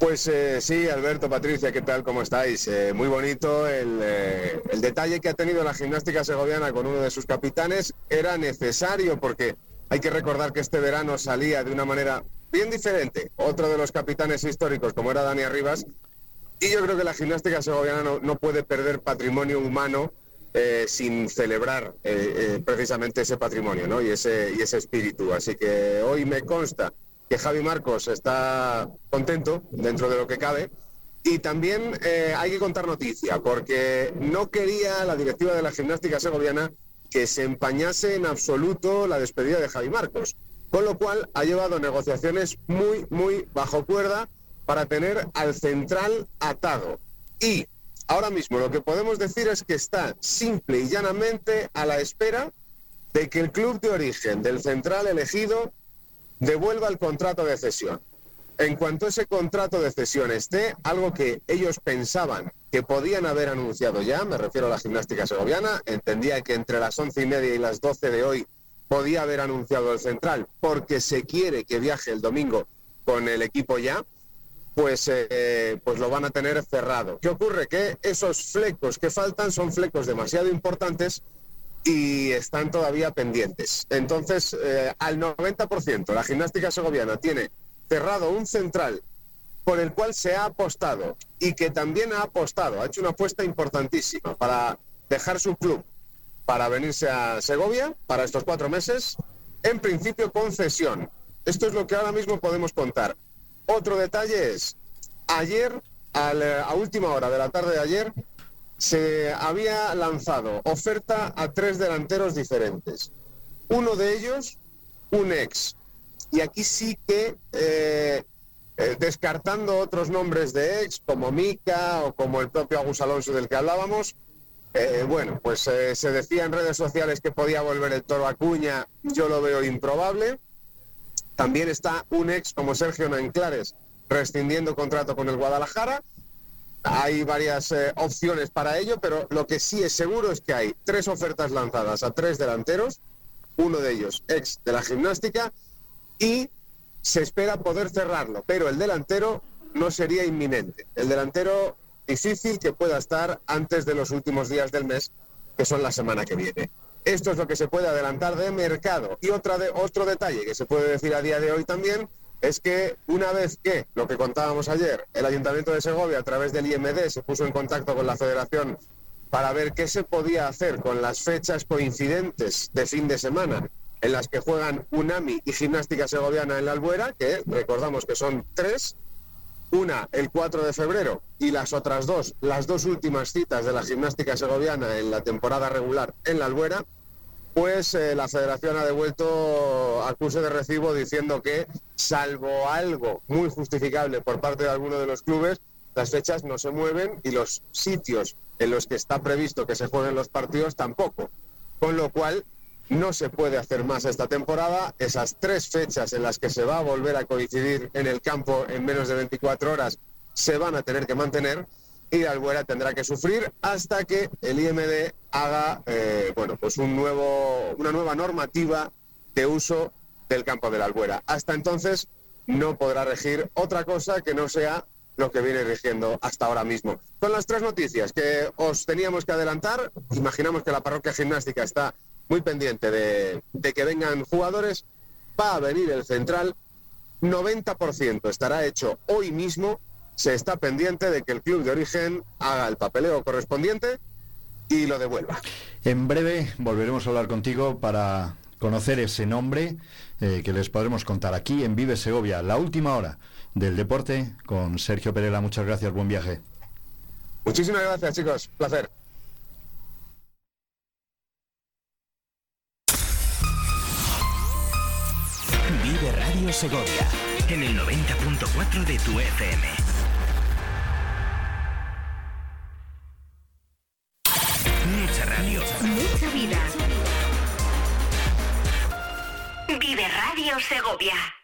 Pues eh, sí, Alberto, Patricia, ¿qué tal? ¿Cómo estáis? muy bonito el, el, detalle que ha tenido la gimnástica segoviana con uno de sus capitanes. Era necesario porque hay que recordar que este verano salía de una manera bien diferente. Otro de los capitanes históricos, como era Dani Arribas, y yo creo que la gimnástica segoviana no, puede perder patrimonio humano eh, sin celebrar eh, eh, precisamente ese patrimonio ¿no? y, ese, y ese espíritu. Así que hoy me consta que Javi Marcos está contento dentro de lo que cabe. Y también hay que contar noticia, porque no quería la directiva de la gimnástica segoviana que se empañase en absoluto la despedida de Javi Marcos. Con lo cual ha llevado negociaciones muy, muy bajo cuerda para tener al central atado. Y ahora mismo lo que podemos decir es que está simple y llanamente a la espera de que el club de origen del central elegido devuelva el contrato de cesión. En cuanto ese contrato de cesión esté, algo que ellos pensaban que podían haber anunciado ya, me refiero a la gimnástica segoviana, entendía que entre las once y media y las doce de hoy podía haber anunciado el central porque se quiere que viaje el domingo con el equipo ya, pues, eh, pues lo van a tener cerrado. ¿Qué ocurre? Que esos flecos que faltan son flecos demasiado importantes y están todavía pendientes. Entonces, eh, al 90%, la gimnástica segoviana tiene cerrado un central por el cual se ha apostado y que también ha apostado, ha hecho una apuesta importantísima para dejar su club, para venirse a Segovia para estos cuatro meses, en principio concesión. Esto es lo que ahora mismo podemos contar. Otro detalle es, ayer, a última hora de la tarde de ayer, se había lanzado oferta a tres delanteros diferentes. Uno de ellos, un ex. Y aquí sí que, eh, eh, descartando otros nombres de ex, como Mica o como el propio Agus Alonso del que hablábamos, eh, bueno, pues se decía en redes sociales que podía volver el toro Acuña, yo lo veo improbable. También está un ex como Sergio Nanclares rescindiendo contrato con el Guadalajara. Hay varias eh, opciones para ello, pero lo que sí es seguro es que hay tres ofertas lanzadas a tres delanteros, uno de ellos ex de la gimnástica, y se espera poder cerrarlo, pero el delantero no sería inminente. El delantero difícil que pueda estar antes de los últimos días del mes, que son la semana que viene. Esto es lo que se puede adelantar de mercado. Y otra de, otro detalle que se puede decir a día de hoy también es que una vez que, lo que contábamos ayer, el Ayuntamiento de Segovia a través del IMD se puso en contacto con la Federación para ver qué se podía hacer con las fechas coincidentes de fin de semana en las que juegan UNAMI y Gimnástica Segoviana en la Albuera, que recordamos que son tres, una el 4 de febrero y las otras dos, las dos últimas citas de la Gimnástica Segoviana en la temporada regular en la Albuera, pues eh, la federación ha devuelto acuse de recibo diciendo que, salvo algo muy justificable por parte de alguno de los clubes, las fechas no se mueven y los sitios en los que está previsto que se jueguen los partidos tampoco. Con lo cual, no se puede hacer más esta temporada. Esas tres fechas en las que se va a volver a coincidir en el campo en menos de 24 horas se van a tener que mantener y Albuera tendrá que sufrir hasta que el IMD haga eh, bueno, pues un nuevo, una nueva normativa de uso del campo de la Albuera. Hasta entonces no podrá regir otra cosa que no sea lo que viene rigiendo hasta ahora mismo. Son las tres noticias que os teníamos que adelantar. Imaginamos que la parroquia gimnástica está muy pendiente de que vengan jugadores. Va a venir el central. 90% estará hecho hoy mismo se está pendiente de que el club de origen haga el papeleo correspondiente y lo devuelva. En breve volveremos a hablar contigo para conocer ese nombre eh, que les podremos contar aquí en Vive Segovia, la última hora del deporte con Sergio Perela. Muchas gracias, buen viaje. Muchísimas gracias, chicos. Placer. Vive Radio Segovia en el 90.4 de tu FM. Mucha radio. Mucha vida. Vive Radio Segovia.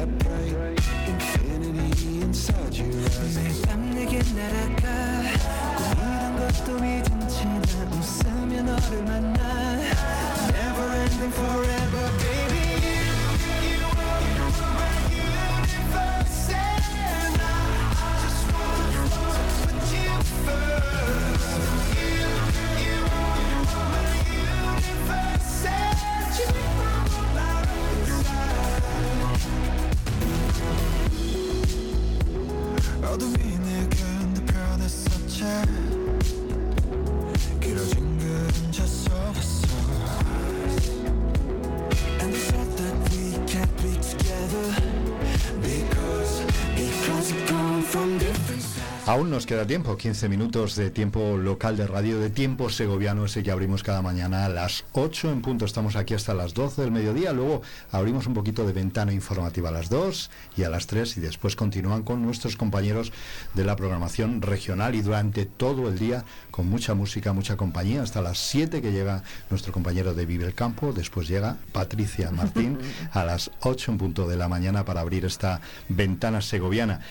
That bright infinity inside your eyes. 매일 밤 내게 날아가 꿈이란 것도 잊은 Aún nos queda tiempo, 15 minutos de tiempo local de radio, de tiempo segoviano, ese que abrimos cada mañana a las 8 en punto. Estamos aquí hasta las 12 del mediodía. Luego abrimos un poquito de ventana informativa a las 2 y a las 3 y después continúan con nuestros compañeros de la programación regional y durante todo el día con mucha música, mucha compañía, hasta las 7 que llega nuestro compañero de Vive el Campo. Después llega Patricia Martín <laughs> a las 8 en punto de la mañana para abrir esta ventana segoviana.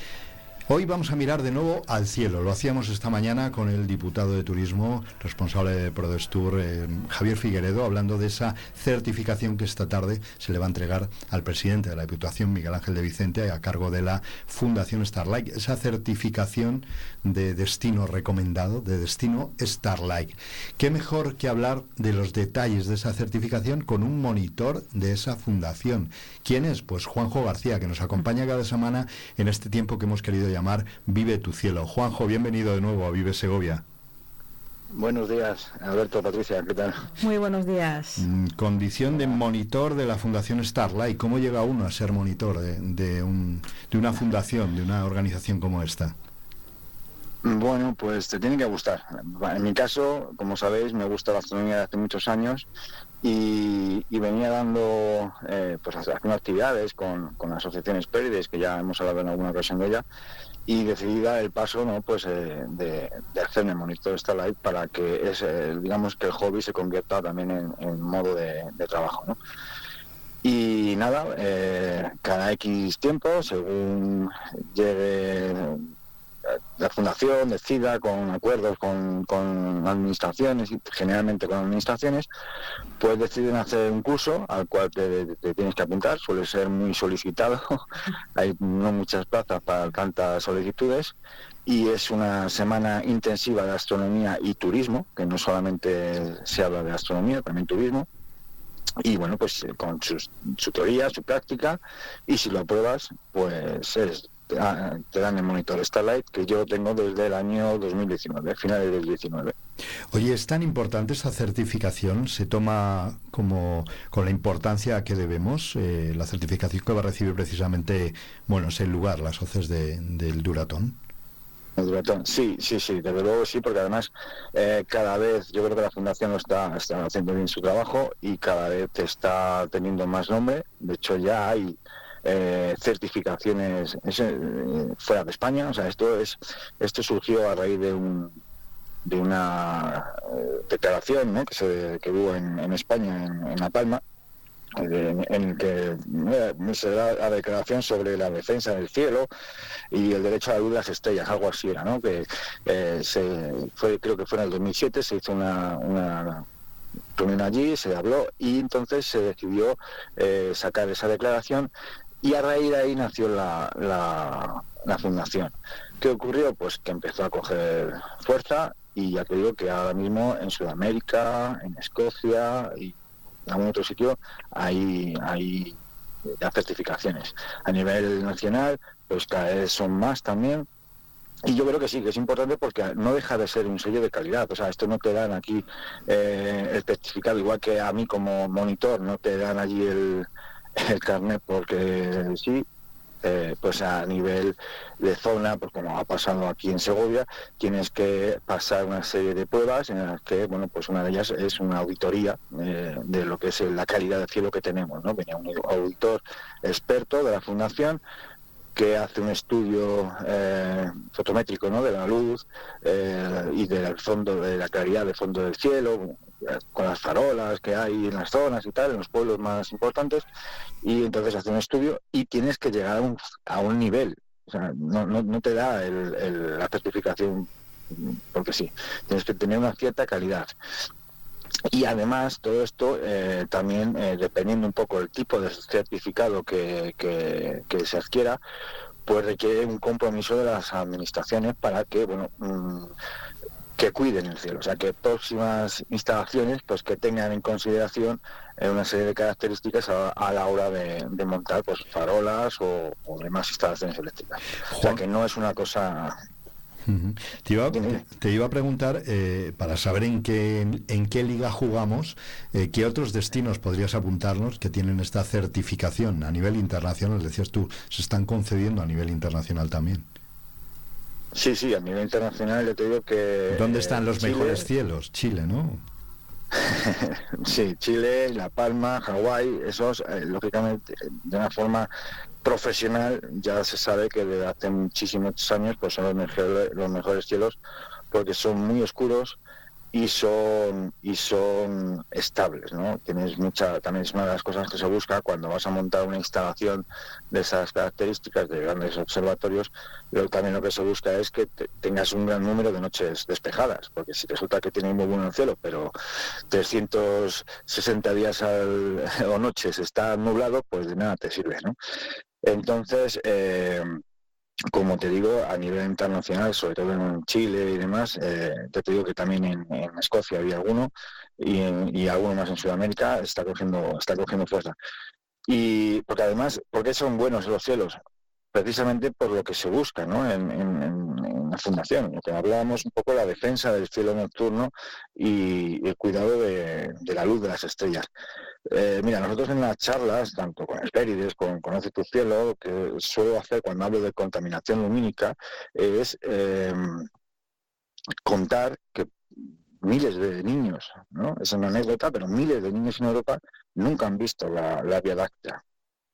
Hoy vamos a mirar de nuevo al cielo. Lo hacíamos esta mañana con el diputado de Turismo, responsable de Prodestur, eh, Javier Figueredo, hablando de esa certificación que esta tarde se le va a entregar al presidente de la Diputación, Miguel Ángel de Vicente, a cargo de la Fundación Starlight. Esa certificación de destino recomendado, de destino Starlight. ¿Qué mejor que hablar de los detalles de esa certificación con un monitor de esa fundación? ¿Quién es? Pues Juanjo García, que nos acompaña cada semana en este tiempo que hemos querido llamar Vive tu cielo. Juanjo, bienvenido de nuevo a Vive Segovia. Buenos días, Alberto, Patricia, ¿qué tal? Muy buenos días. Mm, Condición de monitor de la Fundación Starlight. ¿Cómo llega uno a ser monitor de, de un- de una fundación, de una organización como esta? Bueno, pues te tiene que gustar. En mi caso, como sabéis, me gusta la astronomía de hace muchos años y, venía dando, eh, pues haciendo actividades con, con la asociación Espérides, que ya hemos hablado en alguna ocasión de ella, y decidí dar el paso, ¿no? Pues eh, de, de hacerme monitor Starlight para que es, eh, digamos, que el hobby se convierta también en, modo de, trabajo, ¿no? Y nada, eh, cada X tiempo, según llegue la fundación decida con acuerdos con, administraciones, y generalmente con administraciones, pues deciden hacer un curso al cual te, te tienes que apuntar, suele ser muy solicitado, <laughs> hay no muchas plazas para tantas solicitudes. Y es una semana intensiva de astronomía y turismo, que no solamente se habla de astronomía, también turismo, y bueno, pues eh, con sus- su teoría, su práctica, y si lo apruebas, pues es- te, da- te dan el monitor Starlight, que yo tengo desde el año 2019, finales del 19. Oye, es tan importante esa certificación, se toma como con la importancia que debemos, eh, la certificación que va a recibir precisamente, bueno, es el lugar, las hoces de- del Duratón. Sí, sí, sí, desde luego sí, porque además eh, cada vez yo creo que la Fundación lo está, está haciendo bien su trabajo y cada vez está teniendo más nombre. De hecho, ya hay eh, certificaciones es, eh, fuera de España. O sea, esto es esto surgió a raíz de un de una eh, declaración que se que hubo en, en España, en, en La Palma, en, en que eh, se da la declaración sobre la defensa del cielo y el derecho a la luz de las estrellas, algo así era, ¿no? Que eh, se fue, creo que fue en el 2007, se hizo una, una reunión allí, se habló y entonces se decidió eh, sacar esa declaración y a raíz de ahí nació la, la, la fundación. ¿Qué ocurrió? Pues que empezó a coger fuerza y ya te digo que ahora mismo en Sudamérica, en Escocia y en algún otro sitio hay, hay ya certificaciones. A nivel nacional, pues cada son más también. Y yo creo que sí, que es importante porque no deja de ser un sello de calidad. O sea, esto no te dan aquí eh, el certificado, igual que a mí como monitor no te dan allí el, <laughs> el carnet porque sí, eh, pues a nivel de zona, pues como ha pasado aquí en Segovia, tienes que pasar una serie de pruebas en las que, bueno, pues una de ellas es una auditoría eh, de lo que es la calidad del cielo que tenemos, ¿no? Venía un auditor experto de la fundación que hace un estudio eh, fotométrico ¿no? de la luz y del fondo de la claridad del fondo del cielo con las farolas que hay en las zonas y tal en los pueblos más importantes y entonces hace un estudio y tienes que llegar a un, a un nivel. O sea, no, no, no te da el- la certificación porque sí tienes que tener una cierta calidad. Y además todo esto eh, también eh, dependiendo un poco del tipo de certificado que, que- que se adquiera, pues requiere un compromiso de las administraciones para que bueno mm, que cuiden el cielo, o sea que próximas instalaciones pues que tengan en consideración eh, una serie de características a, a la hora de, de montar pues farolas o, o demás instalaciones eléctricas. O sea que no es una cosa iba, te iba a preguntar, eh, para saber en qué, en qué liga jugamos, eh, qué otros destinos podrías apuntarnos que tienen esta certificación a nivel internacional, decías tú, se están concediendo a nivel internacional también. Sí, sí, a nivel internacional yo te digo que... ¿Dónde eh, están los Chile- mejores cielos? Chile, ¿no? <laughs> Sí, Chile, La Palma, Hawái, esos, eh, lógicamente, de una forma profesional, ya se sabe que desde hace muchísimos años pues son los mejores, los mejores cielos porque son muy oscuros y son y son estables, ¿no? Tienes mucha, también es una de las cosas que se busca cuando vas a montar una instalación de esas características de grandes observatorios, pero también lo que se busca es que te- tengas un gran número de noches despejadas, porque si resulta que tiene muy bueno el cielo, pero 360 días al- <laughs> o noches está nublado, pues de nada te sirve, ¿no? Entonces, eh, como te digo, a nivel internacional, sobre todo en Chile y demás, eh, te digo que también en, Escocia había alguno y, en- alguno más en Sudamérica está cogiendo, está cogiendo fuerza. Y porque además, ¿por qué son buenos los cielos? Precisamente por lo que se busca ¿no? en, en- la fundación, lo que hablábamos un poco la defensa del cielo nocturno y el cuidado de la luz de las estrellas. Eh, mira, nosotros en las charlas, tanto con Espérides, con Conoce tu cielo, lo que suelo hacer cuando hablo de contaminación lumínica es eh, contar que miles de niños, ¿no? Es una anécdota, pero miles de niños en Europa nunca han visto la, la Vía Láctea,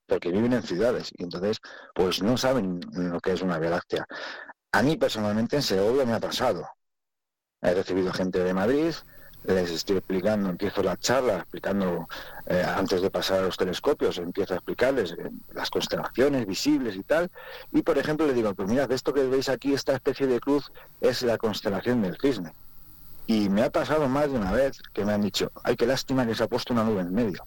porque viven en ciudades y entonces pues no saben lo que es una Vía Láctea. A mí personalmente en Segovia me ha pasado. He recibido gente de Madrid, les estoy explicando, empiezo la charla explicando, eh, antes de pasar a los telescopios, empiezo a explicarles eh, las constelaciones visibles y tal, y por ejemplo le digo, pues mirad, esto que veis aquí, esta especie de cruz, es la constelación del cisne. Y me ha pasado más de una vez que me han dicho, ay, qué lástima que se ha puesto una nube en medio.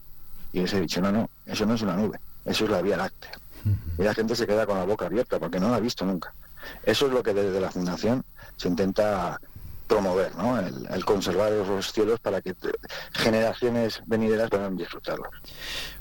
Y les he dicho, no, no, eso no es una nube, eso es la Vía Láctea. Y la gente se queda con la boca abierta porque no la ha visto nunca. Eso es lo que desde la Fundación se intenta promover, ¿no? El, el conservar los cielos para que generaciones venideras puedan disfrutarlos.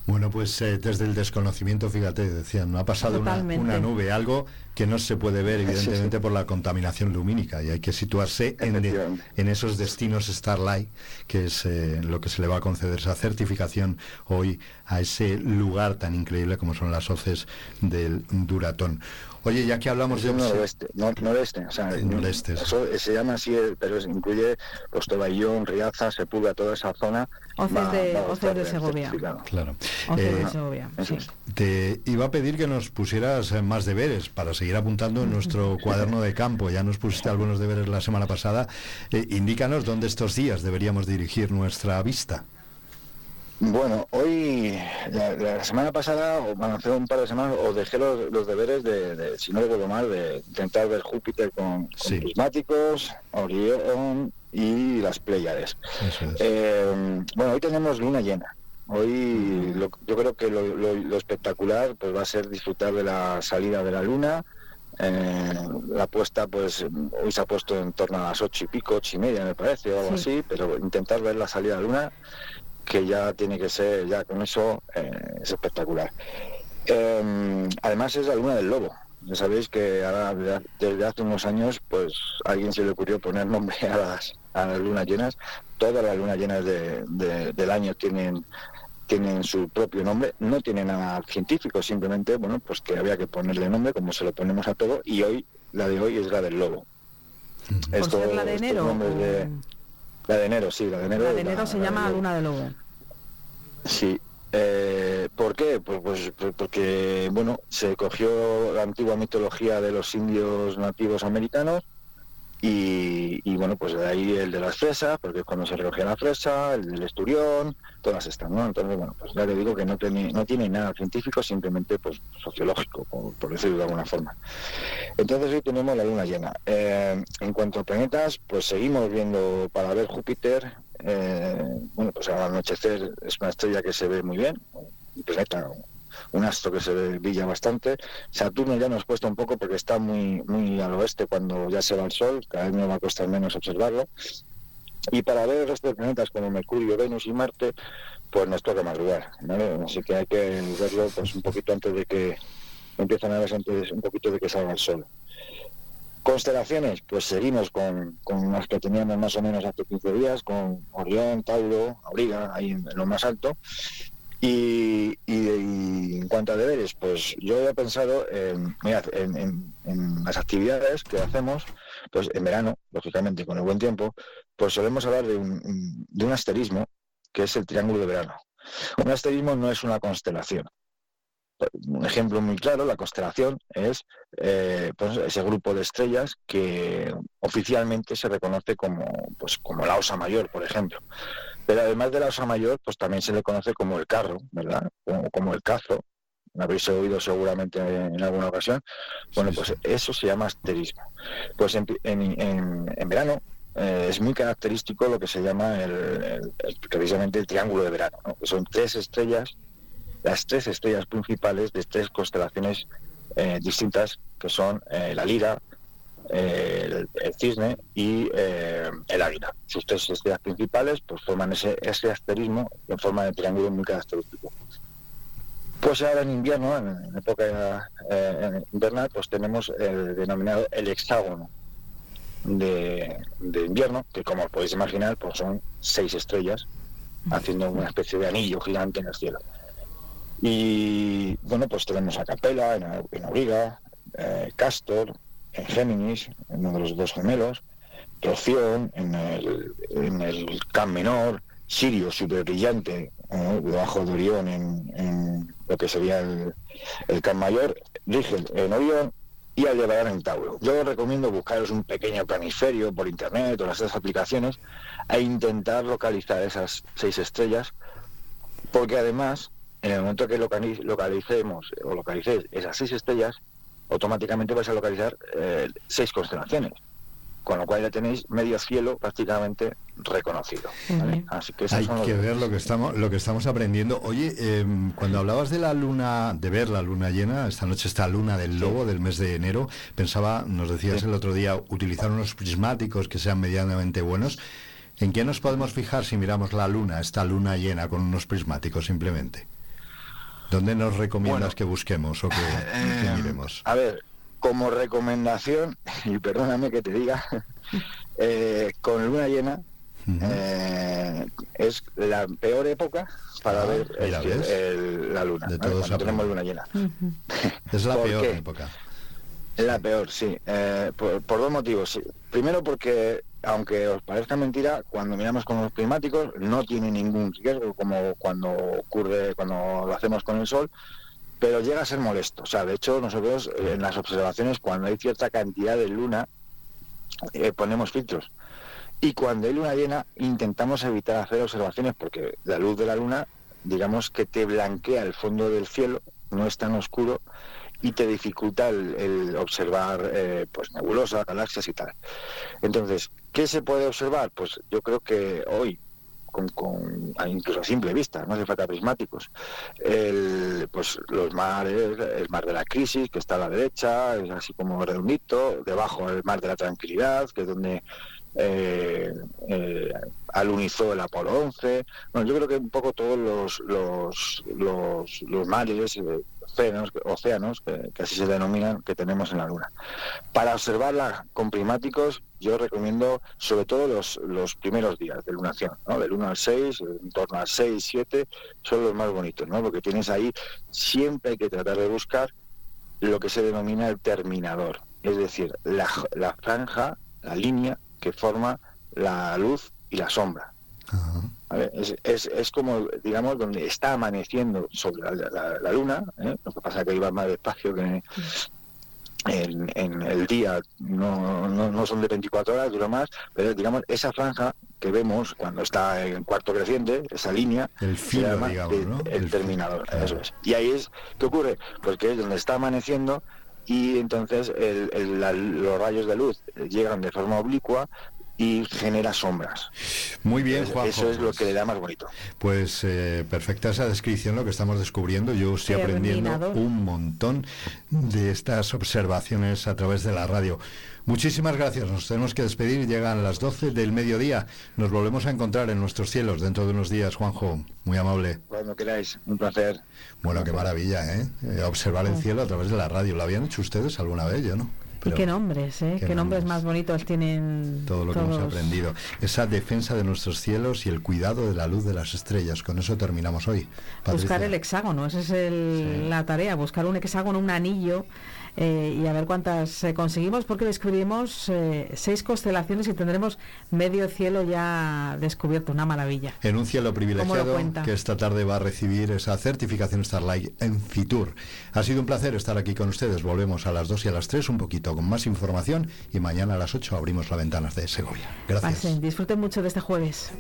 Bueno, pues eh, desde el desconocimiento, fíjate, decían, no ha pasado una, nube, algo que no se puede ver, Sí, sí. evidentemente, por la contaminación lumínica, y hay que situarse en esos destinos Starlight, que es eh, lo que se le va a conceder esa certificación hoy a ese lugar tan increíble como son las hoces del Duratón. Oye, ya que hablamos de... noroeste, no- noreste, o sea, noreste eso se llama así, pero es- incluye pues Tobayón, Riaza, Sepúlveda, toda esa zona. Hoces va- de- va de Segovia. Claro. Hoces Eh, de Segovia, sí. Te iba a pedir que nos pusieras eh, más deberes para seguir apuntando en nuestro <laughs> cuaderno de campo. Ya nos pusiste algunos deberes la semana pasada. Eh, indícanos dónde estos días deberíamos dirigir nuestra vista. Bueno, hoy la, la semana pasada, o bueno, hace un par de semanas, os dejé los, los deberes de, de, si no recuerdo mal, de intentar ver Júpiter con, con Sí. prismáticos, Orión y las Pléyades. Es. Eh, bueno, hoy tenemos luna llena. Hoy lo- yo creo que lo, lo- lo espectacular pues va a ser disfrutar de la salida de la luna. Eh, la puesta, pues hoy se ha puesto en torno a las ocho y pico, ocho y media me parece, o algo Sí. así, pero intentar ver la salida de la luna, que ya tiene que ser, ya con eso eh, es espectacular. Eh, además es la luna del lobo. Ya sabéis que ahora, desde- hace unos años, pues a alguien se le ocurrió poner nombre <laughs> a las, a las lunas llenas. Todas las lunas llenas de- de- del año tienen tienen su propio nombre, no tienen nada científico, simplemente, bueno, pues que había que ponerle nombre como se lo ponemos a todo, y hoy, la de hoy es la del lobo. ¿Por Esto- ser la de enero? de- la de enero, sí, la de enero. La de la- enero se la llama. Luna de Lobo. Sí. Eh, ¿Por qué? Pues, pues, pues porque, bueno, se cogió la antigua mitología de los indios nativos americanos y, y, bueno, pues de ahí el de las fresas, porque es cuando se recogía la fresa, el del esturión, todas estas, ¿no? Entonces, bueno, pues ya te digo que no tiene, no tiene nada científico, simplemente pues sociológico, por, por decirlo de alguna forma. Entonces hoy tenemos la luna llena. Eh, en cuanto a planetas, pues seguimos viendo para ver Júpiter. eh, bueno, pues al anochecer es una estrella que se ve muy bien, un planeta, un astro que se brilla bastante. Saturno ya nos cuesta un poco porque está muy, muy al oeste cuando ya se va el Sol, cada vez nos va a costar menos observarlo. Y para ver el resto de planetas como Mercurio, Venus y Marte, pues nos toca madrugar, ¿vale? Así que hay que verlo pues un poquito antes de que empiezan a verse antes un poquito de que salga el sol. Constelaciones, pues seguimos con, con las que teníamos más o menos hace 15 días, con Orión, Tauro, Auriga, ahí en lo más alto. Y, y- y en cuanto a deberes, pues yo he pensado en, mirad, en, las actividades que hacemos, pues en verano, lógicamente, con el buen tiempo, pues solemos hablar de un- de un asterismo, que es el triángulo de verano. Un asterismo no es una constelación. Un ejemplo muy claro, la constelación es eh, pues ese grupo de estrellas que oficialmente se reconoce como, pues, como la Osa Mayor, por ejemplo. Pero además de la Osa Mayor, pues también se le conoce como el carro, ¿verdad? O como el cazo. Me habréis oído seguramente en alguna ocasión. Bueno, pues eso se llama asterismo. Pues en, en- en- en verano eh, es muy característico lo que se llama el, el- el- precisamente el triángulo de verano, ¿no? que son tres estrellas, las tres estrellas principales de tres constelaciones eh, distintas, que son eh, la Lira, el, cisne y eh, el águila. Sus tres estrellas principales pues forman ese, asterismo en forma de triángulo muy característico. Pues ahora en invierno, en, época eh, invernal, pues tenemos el denominado el hexágono de, invierno, que como podéis imaginar, pues son seis estrellas haciendo una especie de anillo gigante en el cielo. Y bueno, pues tenemos a Capella en, en Auriga, eh, Castor en Géminis, en uno de los dos gemelos, Proción en el, en el Can Menor, Sirio súper brillante debajo de Orión en, lo que sería el, el Can Mayor, Rigel en Orión y Aldebarán en Tauro. Yo recomiendo buscaros un pequeño planisferio por internet o las tres aplicaciones e intentar localizar esas seis estrellas porque además, en el momento que locali- localicemos o localicéis esas seis estrellas, automáticamente vais a localizar eh, seis constelaciones, con lo cual ya tenéis medio cielo prácticamente reconocido. ¿vale? Así que Hay que ver lo que estamos lo que estamos aprendiendo. Oye, em, cuando hablabas de la luna, de ver la luna llena, esta noche está luna del lobo del mes de enero, pensaba, nos decías el otro día, utilizar unos prismáticos que sean medianamente buenos. ¿En qué nos podemos fijar si miramos la luna, esta luna llena con unos prismáticos simplemente? ¿Dónde nos recomiendas que busquemos o que, <laughs> que Eh, miremos? A ver, como recomendación, <laughs> y perdóname que te diga, <laughs> eh, con luna llena eh, es la peor época para Ah, ver la luna, De ¿vale? todo se cuando tenemos luna llena. Es la ¿por peor qué? época. La peor, sí. Eh, por, por dos motivos. Primero porque, aunque os parezca mentira, cuando miramos con los climáticos no tiene ningún riesgo como cuando ocurre, cuando lo hacemos con el sol, pero llega a ser molesto. O sea, de hecho, nosotros eh, en las observaciones, cuando hay cierta cantidad de luna, eh, ponemos filtros. Y cuando hay luna llena, intentamos evitar hacer observaciones porque la luz de la luna digamos que te blanquea el fondo del cielo, no es tan oscuro y te dificulta el, el observar eh, pues nebulosas, galaxias y tal. Entonces, ¿qué se puede observar? Pues yo creo que hoy con, con incluso a simple vista, no hace falta prismáticos. El, pues los mares, el mar de la crisis, que está a la derecha, es así como redondito, debajo el mar de la tranquilidad, que es donde eh, eh, alunizó el Apolo 11. Bueno, yo creo que un poco todos los, los, los, los mares, eh, océanos, que, así se denominan, que tenemos en la Luna. Para observarla con prismáticos, yo recomiendo sobre todo los, los primeros días de lunación, ¿no? del 1 al 6, en torno al 6, 7, son los más bonitos, ¿no? porque tienes ahí, siempre hay que tratar de buscar lo que se denomina el terminador, es decir, la, la franja, la línea que forma la luz y la sombra. Es, es, es como, digamos, donde está amaneciendo sobre la, la- la luna, ¿eh? lo que pasa es que iba más despacio que en, en el día, no, no, no son de 24 horas, dura más, pero digamos, esa franja que vemos cuando está en cuarto creciente, esa línea, El filo, digamos, el, ¿no? el terminador. eso es. Y ahí es, ¿qué ocurre? Pues que es donde está amaneciendo y entonces el- el- la- los rayos de luz llegan de forma oblicua y genera sombras. Muy bien, Juanjo. Eso es lo que le da más bonito. Pues eh, perfecta esa descripción, lo que estamos descubriendo. Yo estoy aprendiendo un montón de estas observaciones a través de la radio. Muchísimas gracias. Nos tenemos que despedir. Llegan las 12 del mediodía. Nos volvemos a encontrar en nuestros cielos dentro de unos días, Juanjo. Muy amable. Cuando queráis, un placer. Bueno, qué maravilla, ¿eh? Eh, Observar el cielo a través de la radio. ¿Lo habían hecho ustedes alguna vez? Yo no. Y qué nombres, ¿eh? qué Qué, nombres más bonitos tienen todo lo que hemos aprendido. Esa defensa de nuestros cielos y el cuidado de la luz de las estrellas. Con eso terminamos hoy. Buscar el hexágono, esa es el- la tarea, buscar un hexágono, un anillo eh, y a ver cuántas eh, conseguimos porque descubrimos eh, seis constelaciones y tendremos medio cielo ya descubierto, una maravilla. En un cielo ¿Cómo privilegiado que esta tarde va a recibir esa certificación Starlight en Fitur. Ha sido un placer estar aquí con ustedes. Volvemos a las 2 y a las 3 un poquito con más información y mañana a las 8 abrimos las ventanas de Segovia. Gracias. Pasen, disfruten mucho de este jueves.